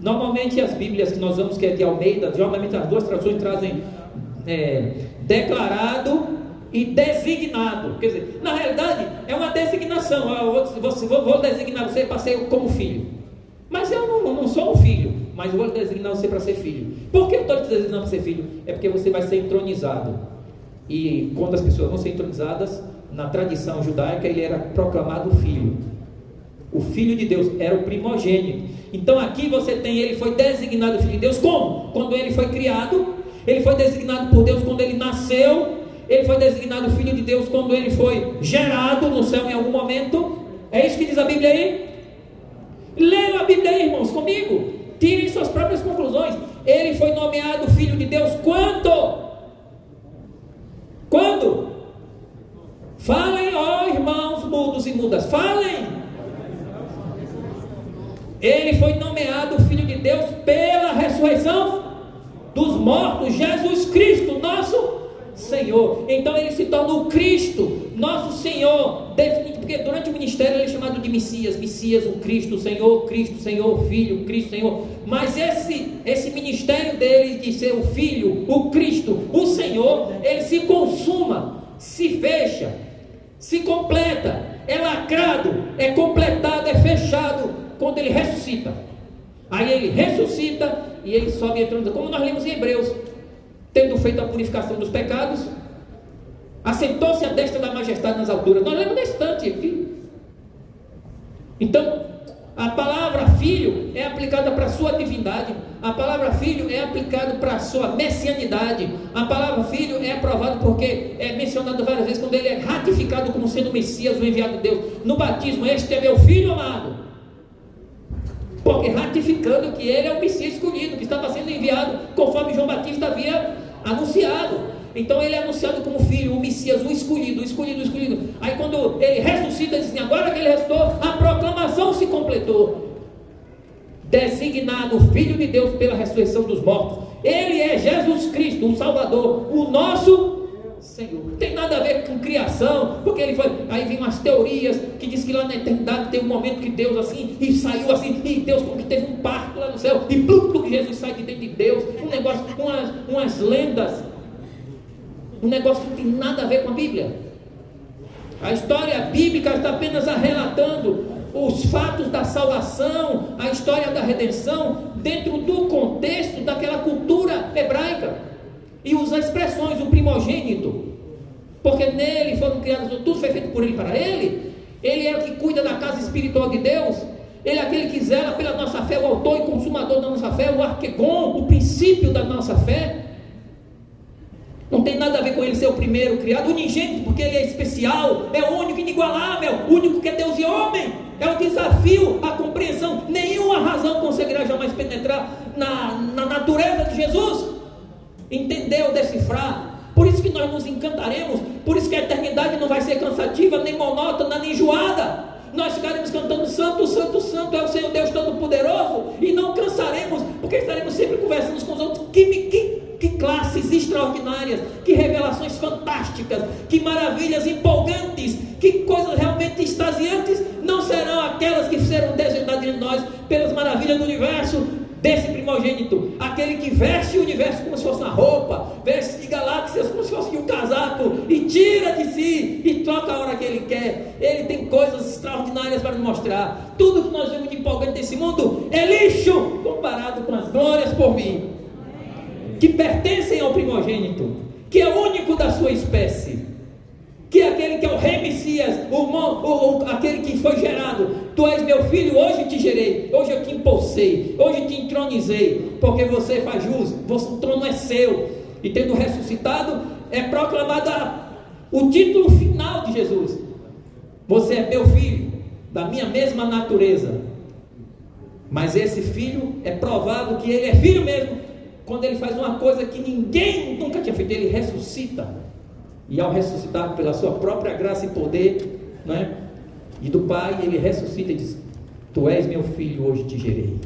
S1: Normalmente as Bíblias que nós vamos, que é de Almeida, geralmente as duas traduções trazem é, declarado e designado. Quer dizer, na realidade é uma designação. Eu vou, vou, designar você para ser como filho. Mas eu não, não sou um filho, mas vou designar você para ser filho. Por que eu estou te designando para ser filho? É porque você vai ser entronizado. E quando as pessoas vão ser entronizadas, na tradição judaica, ele era proclamado filho. O filho de Deus era o primogênito. Então aqui você tem, ele foi designado filho de Deus. Como? Quando ele foi criado, ele foi designado por Deus quando ele nasceu, ele foi designado filho de Deus quando ele foi gerado no céu em algum momento. É isso que diz a Bíblia aí? Leiam a Bíblia aí, irmãos, comigo. Tirem suas próprias conclusões. Ele foi nomeado filho de Deus quando? Quando? Falem, ó irmãos mudos e mudas, falem. Ele foi nomeado filho de Deus pela ressurreição dos mortos, Jesus Cristo, nosso Senhor. Então ele se torna o Cristo, nosso Senhor, porque durante o ministério ele é chamado de Messias, Messias, o Cristo, Senhor, Cristo, Senhor, Filho, Cristo, Senhor. Mas esse, esse ministério dele de ser o Filho, o Cristo, o Senhor, ele se consuma, se fecha, se completa, é lacrado, é completado, é fechado quando ele ressuscita. Aí ele ressuscita e ele sobe entrando, como nós lemos em Hebreus tendo feito a purificação dos pecados, assentou-se à destra da majestade nas alturas. Nós lemos na estante aqui. Então, a palavra filho é aplicada para a sua divindade. A palavra filho é aplicada para a sua messianidade. A palavra filho é aprovado porque é mencionado várias vezes quando ele é ratificado como sendo o Messias, o enviado de Deus. No batismo, este é meu filho amado. Porque ratificando que ele é o Messias escolhido, que estava sendo enviado, conforme João Batista havia anunciado. Então ele é anunciado como filho, o Messias, o escolhido, o escolhido, o escolhido. Aí quando ele ressuscita, diz assim: agora que ele ressuscitou, a proclamação se completou. Designado Filho de Deus pela ressurreição dos mortos. Ele é Jesus Cristo, o Salvador, o nosso Senhor. Tem nada a ver com criação, porque ele foi. Aí vem umas teorias que diz que lá na eternidade tem um momento que Deus assim, e saiu assim, e Deus como que teve um parto lá no céu, e plum, plum, Jesus sai de dentro de Deus, um negócio, umas, umas lendas, um negócio que não tem nada a ver com a Bíblia. A história bíblica está apenas relatando os fatos da salvação, a história da redenção, dentro do contexto daquela cultura hebraica. E usa expressões, o primogênito, porque nele foram criados, tudo foi feito por ele para ele. Ele é o que cuida da casa espiritual de Deus. Ele é aquele que zela pela nossa fé, o autor e consumador da nossa fé, o arquegon, o princípio da nossa fé. Não tem nada a ver com ele ser o primeiro criado, unigênito, porque ele é especial, é único, inigualável, único que é Deus e homem. É um desafio a compreensão. Nenhuma razão conseguirá jamais penetrar na, na natureza de Jesus. Entender ou decifrar. Por isso que nós nos encantaremos. Por isso que a eternidade não vai ser cansativa, nem monótona, nem enjoada. Nós ficaremos cantando Santo, Santo, Santo é o Senhor Deus Todo-Poderoso e não cansaremos, porque estaremos sempre conversando com os outros. Que, que que classes extraordinárias, que revelações fantásticas, que maravilhas empolgantes, que coisas realmente extasiantes não serão aquelas que serão desenhadas de nós pelas maravilhas do universo desse primogênito, aquele que veste o universo como se fosse uma roupa, veste galáxias como se fosse um casaco e tira de si e troca a hora que ele quer. Ele tem coisas extraordinárias para nos mostrar. Tudo que nós vemos de empolgante nesse mundo é lixo comparado com as glórias por mim que pertencem ao primogênito, que é único da sua espécie, que é aquele que é o rei Messias, o, o, o, aquele que foi gerado. Tu és meu filho, hoje te gerei, hoje eu te impulsei, hoje te entronizei, porque você faz jus, o trono é seu. E tendo ressuscitado, é proclamado o título final de Jesus. Você é meu filho, da minha mesma natureza. Mas esse filho é provado que ele é filho mesmo quando ele faz uma coisa que ninguém nunca tinha feito, ele ressuscita. E ao ressuscitar pela sua própria graça e poder, né? E do Pai, ele ressuscita e diz: Tu és meu filho, hoje te gerei.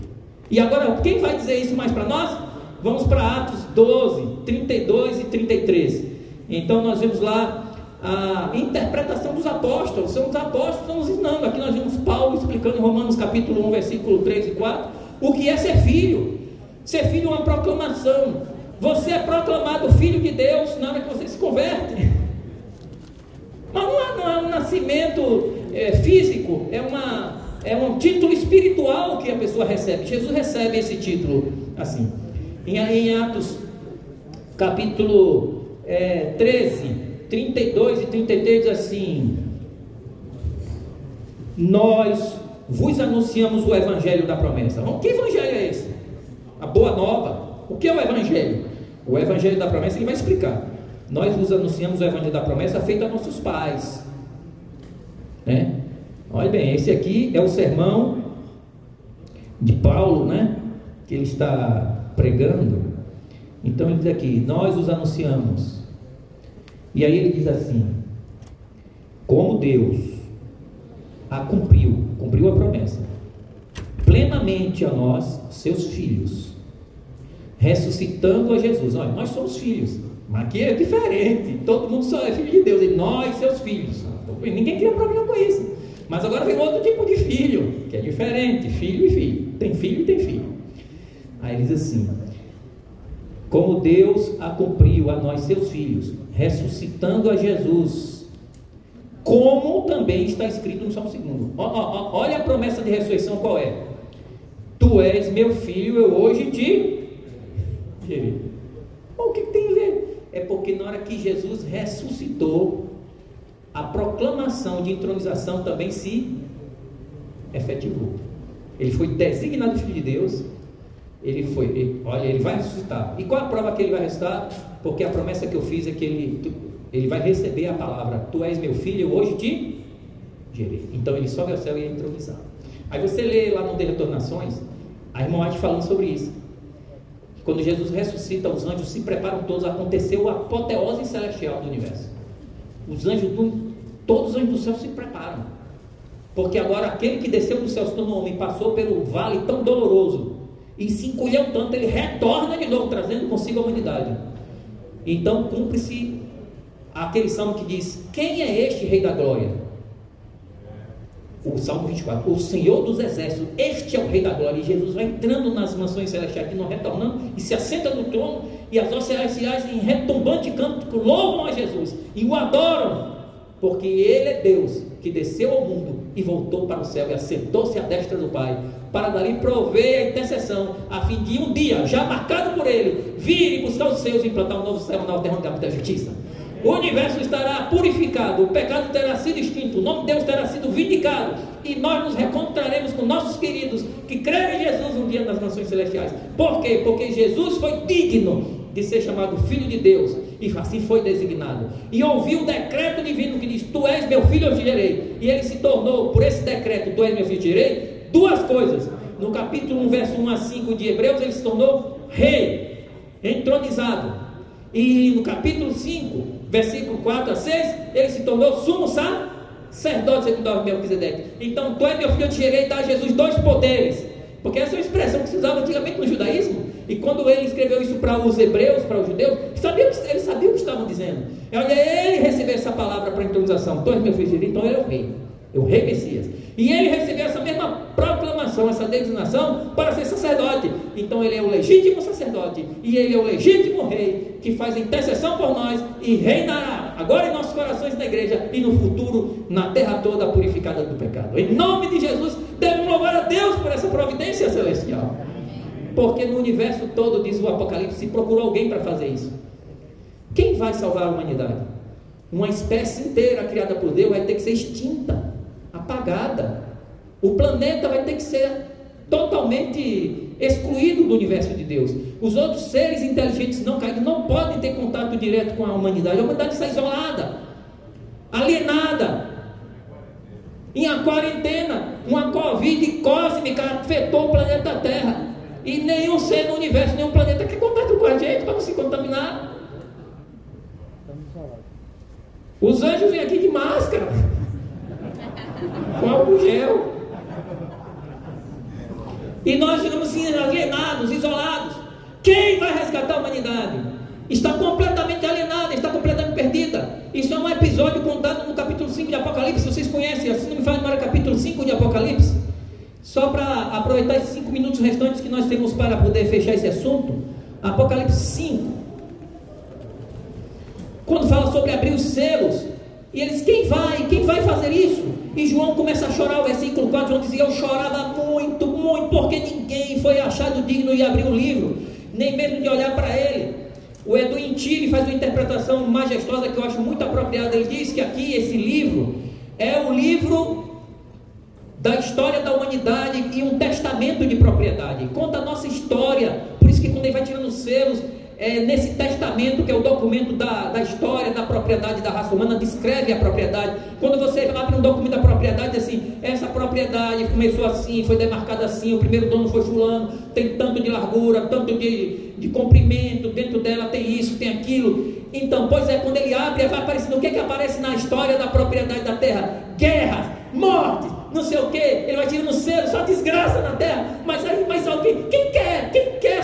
S1: E agora, quem vai dizer isso mais para nós? Vamos para Atos 12, 32 e 33. Então nós vemos lá a interpretação dos apóstolos. São os apóstolos estão nos ensinando. Aqui nós vemos Paulo explicando em Romanos capítulo 1, versículo 3 e 4, o que é ser filho. Ser filho é uma proclamação. Você é proclamado filho de Deus na hora que você se converte. Mas não é, não é um nascimento é, físico, é, uma, é um título espiritual que a pessoa recebe. Jesus recebe esse título assim. Em, em Atos capítulo é, 13, 32 e 33 diz assim: Nós vos anunciamos o evangelho da promessa. que evangelho é esse? a boa nova. O que é o Evangelho? O Evangelho da promessa ele vai explicar. Nós vos anunciamos o Evangelho da promessa feito a nossos pais. Né? Olha bem, esse aqui é o sermão de Paulo, né? Que ele está pregando. Então ele diz aqui: Nós os anunciamos. E aí ele diz assim: Como Deus a cumpriu, cumpriu a promessa, plenamente a nós, seus filhos ressuscitando a Jesus. Olha, nós somos filhos, mas aqui é diferente. Todo mundo só é filho de Deus, e nós, seus filhos. Ninguém cria problema com isso. Mas agora vem outro tipo de filho, que é diferente: filho e filho. Tem filho e tem filho. Aí diz assim: Como Deus a cumpriu a nós, seus filhos, ressuscitando a Jesus, como também está escrito no Salmo 2. Olha a promessa de ressurreição qual é? Tu és meu filho, eu hoje te o que tem a ver? É porque na hora que Jesus ressuscitou, a proclamação de entronização também se efetivou. Ele foi designado filho de Deus. Ele foi, ele, olha, ele vai ressuscitar. E qual a prova que ele vai ressuscitar? Porque a promessa que eu fiz é que ele, ele vai receber a palavra: Tu és meu filho, eu hoje te gerei. Então ele sobe ao céu e é entronizado. Aí você lê lá no De Retornações, a irmã Arte falando sobre isso. Quando Jesus ressuscita, os anjos se preparam todos, aconteceu a apoteose celestial do universo. Os anjos, do, todos os anjos do céu se preparam. Porque agora aquele que desceu do céu se tornou homem, passou pelo vale tão doloroso e se encolheu tanto, ele retorna de novo, trazendo consigo a humanidade. Então cumpre-se aquele salmo que diz: Quem é este Rei da Glória? O Salmo 24, o Senhor dos Exércitos, este é o Rei da Glória. E Jesus vai entrando nas mansões celestiais, aqui não retornando, e se assenta no trono, e as hostes celestiais em retumbante canto louvam a Jesus e o adoram, porque Ele é Deus que desceu ao mundo e voltou para o céu e assentou-se à destra do Pai, para dali prover a intercessão, a fim de um dia, já marcado por Ele, vir e buscar os seus e implantar um novo céu na terra da justiça. O universo estará purificado, o pecado terá sido extinto, o nome de Deus terá sido vindicado, e nós nos reencontraremos com nossos queridos que creem em Jesus um dia nas nações celestiais. Por quê? Porque Jesus foi digno de ser chamado Filho de Deus, e assim foi designado. E ouviu o decreto divino que diz: Tu és meu filho, eu te gerei. E ele se tornou, por esse decreto, Tu és meu filho, eu te gerei, duas coisas. No capítulo 1, verso 1 a 5 de Hebreus, ele se tornou rei, entronizado. E no capítulo 5, versículo 4 a 6, ele se tornou sumo sacerdote, segundo Melquisedeque. Então, tu és meu filho, eu te gerei, dá a Jesus dois poderes. Porque essa é uma expressão que se usava antigamente no judaísmo. E quando ele escreveu isso para os hebreus, para os judeus, sabia, ele sabia o que estavam dizendo. Olha, ele recebeu essa palavra para intronização. Tu és meu filho, então ele é o rei. É o rei Messias. E ele recebeu essa mesma proclamação, essa designação para ser sacerdote. Então ele é o legítimo sacerdote e ele é o legítimo rei que faz intercessão por nós e reinará agora em nossos corações na igreja e no futuro na terra toda purificada do pecado. Em nome de Jesus, devemos louvar a Deus por essa providência celestial. Porque no universo todo, diz o Apocalipse, se procurou alguém para fazer isso. Quem vai salvar a humanidade? Uma espécie inteira criada por Deus vai ter que ser extinta apagada. O planeta vai ter que ser totalmente excluído do universo de Deus. Os outros seres inteligentes não caídos não podem ter contato direto com a humanidade. A humanidade está isolada, alienada. Em a quarentena, uma Covid cósmica afetou o planeta Terra. E nenhum ser no universo, nenhum planeta quer contato com a gente para não se contaminar. Os anjos vêm aqui de máscara com álcool gel. E nós ficamos assim, alienados, isolados. Quem vai resgatar a humanidade? Está completamente alienada, está completamente perdida. Isso é um episódio contado no capítulo 5 de Apocalipse. Vocês conhecem, assim não me fala agora capítulo 5 de Apocalipse. Só para aproveitar esses cinco minutos restantes que nós temos para poder fechar esse assunto. Apocalipse 5. Quando fala sobre abrir os selos, e eles, quem vai? Quem vai fazer isso? E João começa a chorar, o versículo 4, João dizia, eu chorava muito, muito, porque ninguém foi achado digno de abrir o livro, nem mesmo de olhar para ele. O Edu Intiri faz uma interpretação majestosa que eu acho muito apropriada. Ele diz que aqui esse livro é o livro da história da humanidade e um testamento de propriedade. Conta a nossa história. Por isso que quando ele vai tirando selos, é, nesse testamento, que é o documento da, da história da propriedade da raça humana, descreve a propriedade. Quando você abre um documento da propriedade, assim, essa propriedade começou assim, foi demarcada assim, o primeiro dono foi fulano, tem tanto de largura, tanto de, de comprimento, dentro dela tem isso, tem aquilo. Então, pois é, quando ele abre, vai aparecendo, o que, é que aparece na história da propriedade da terra? Guerras, mortes, não sei o que, ele vai tirando céu, só desgraça na terra. Mas aí, mas alguém, quem quer? Quem quer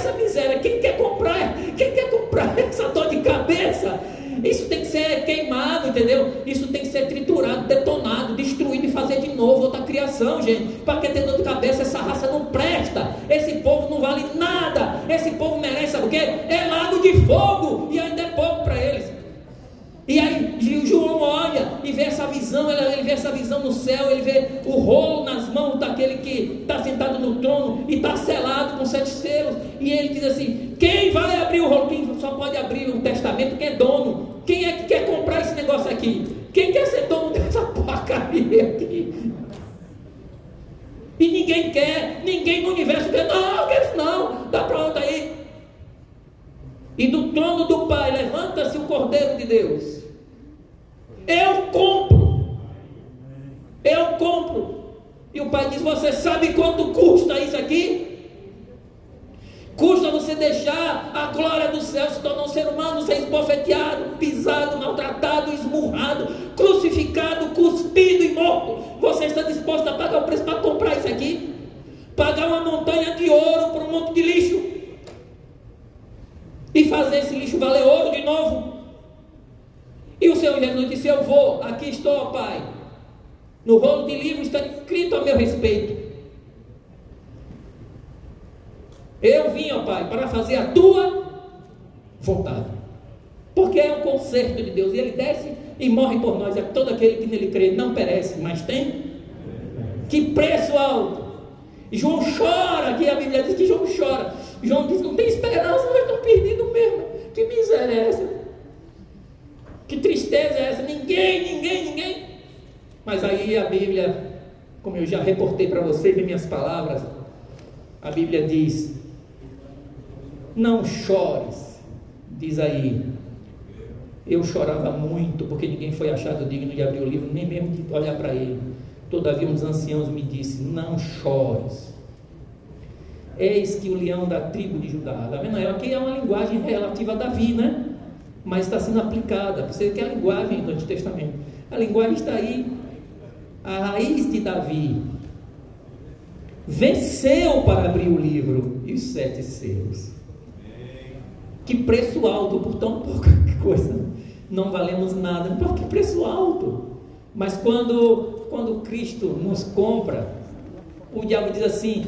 S1: palavras, a Bíblia diz: Não chores, diz aí. Eu chorava muito porque ninguém foi achado digno de abrir o livro, nem mesmo de olhar para ele. Todavia, um dos anciãos me disse: Não chores. Eis que o leão da tribo de Judá. Está vendo? Aqui é uma linguagem relativa a Davi, né? Mas está sendo aplicada. Você quer a linguagem do Antigo Testamento? A linguagem está aí. A raiz de Davi venceu para abrir o livro e os sete selos. Que preço alto por tão pouca coisa. Não valemos nada. Por que preço alto? Mas quando, quando Cristo nos compra, o diabo diz assim: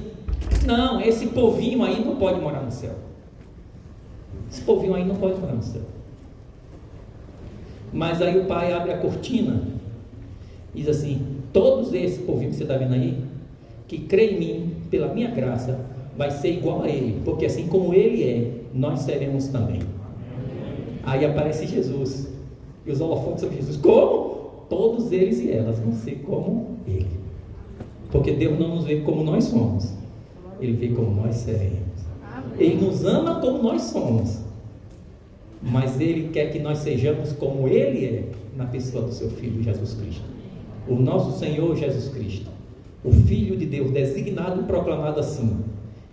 S1: não, esse povinho aí não pode morar no céu. Esse povinho aí não pode morar no céu. Mas aí o pai abre a cortina e diz assim: todos esses povinhos que você está vendo aí, que crê em mim, pela minha graça, vai ser igual a ele, porque assim como ele é, nós seremos também. Aí aparece Jesus e os holofotes sobre Jesus. Como? Todos eles e elas vão ser como ele. Porque Deus não nos vê como nós somos. Ele vê como nós seremos. Ele nos ama como nós somos. Mas Ele quer que nós sejamos como Ele é, na pessoa do seu Filho Jesus Cristo. O nosso Senhor Jesus Cristo. O Filho de Deus, designado e proclamado assim.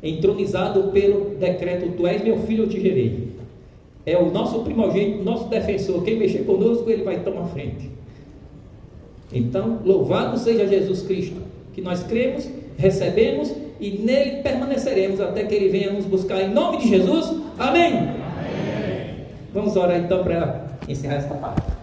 S1: Entronizado pelo decreto: Tu és meu filho, eu te gerei. É o nosso primogênito, nosso defensor. Quem mexer conosco, ele vai tomar frente. Então, louvado seja Jesus Cristo, que nós cremos, recebemos e nele permaneceremos até que ele venha nos buscar em nome de Jesus. Amém. Amém. Vamos orar então para encerrar esta parte.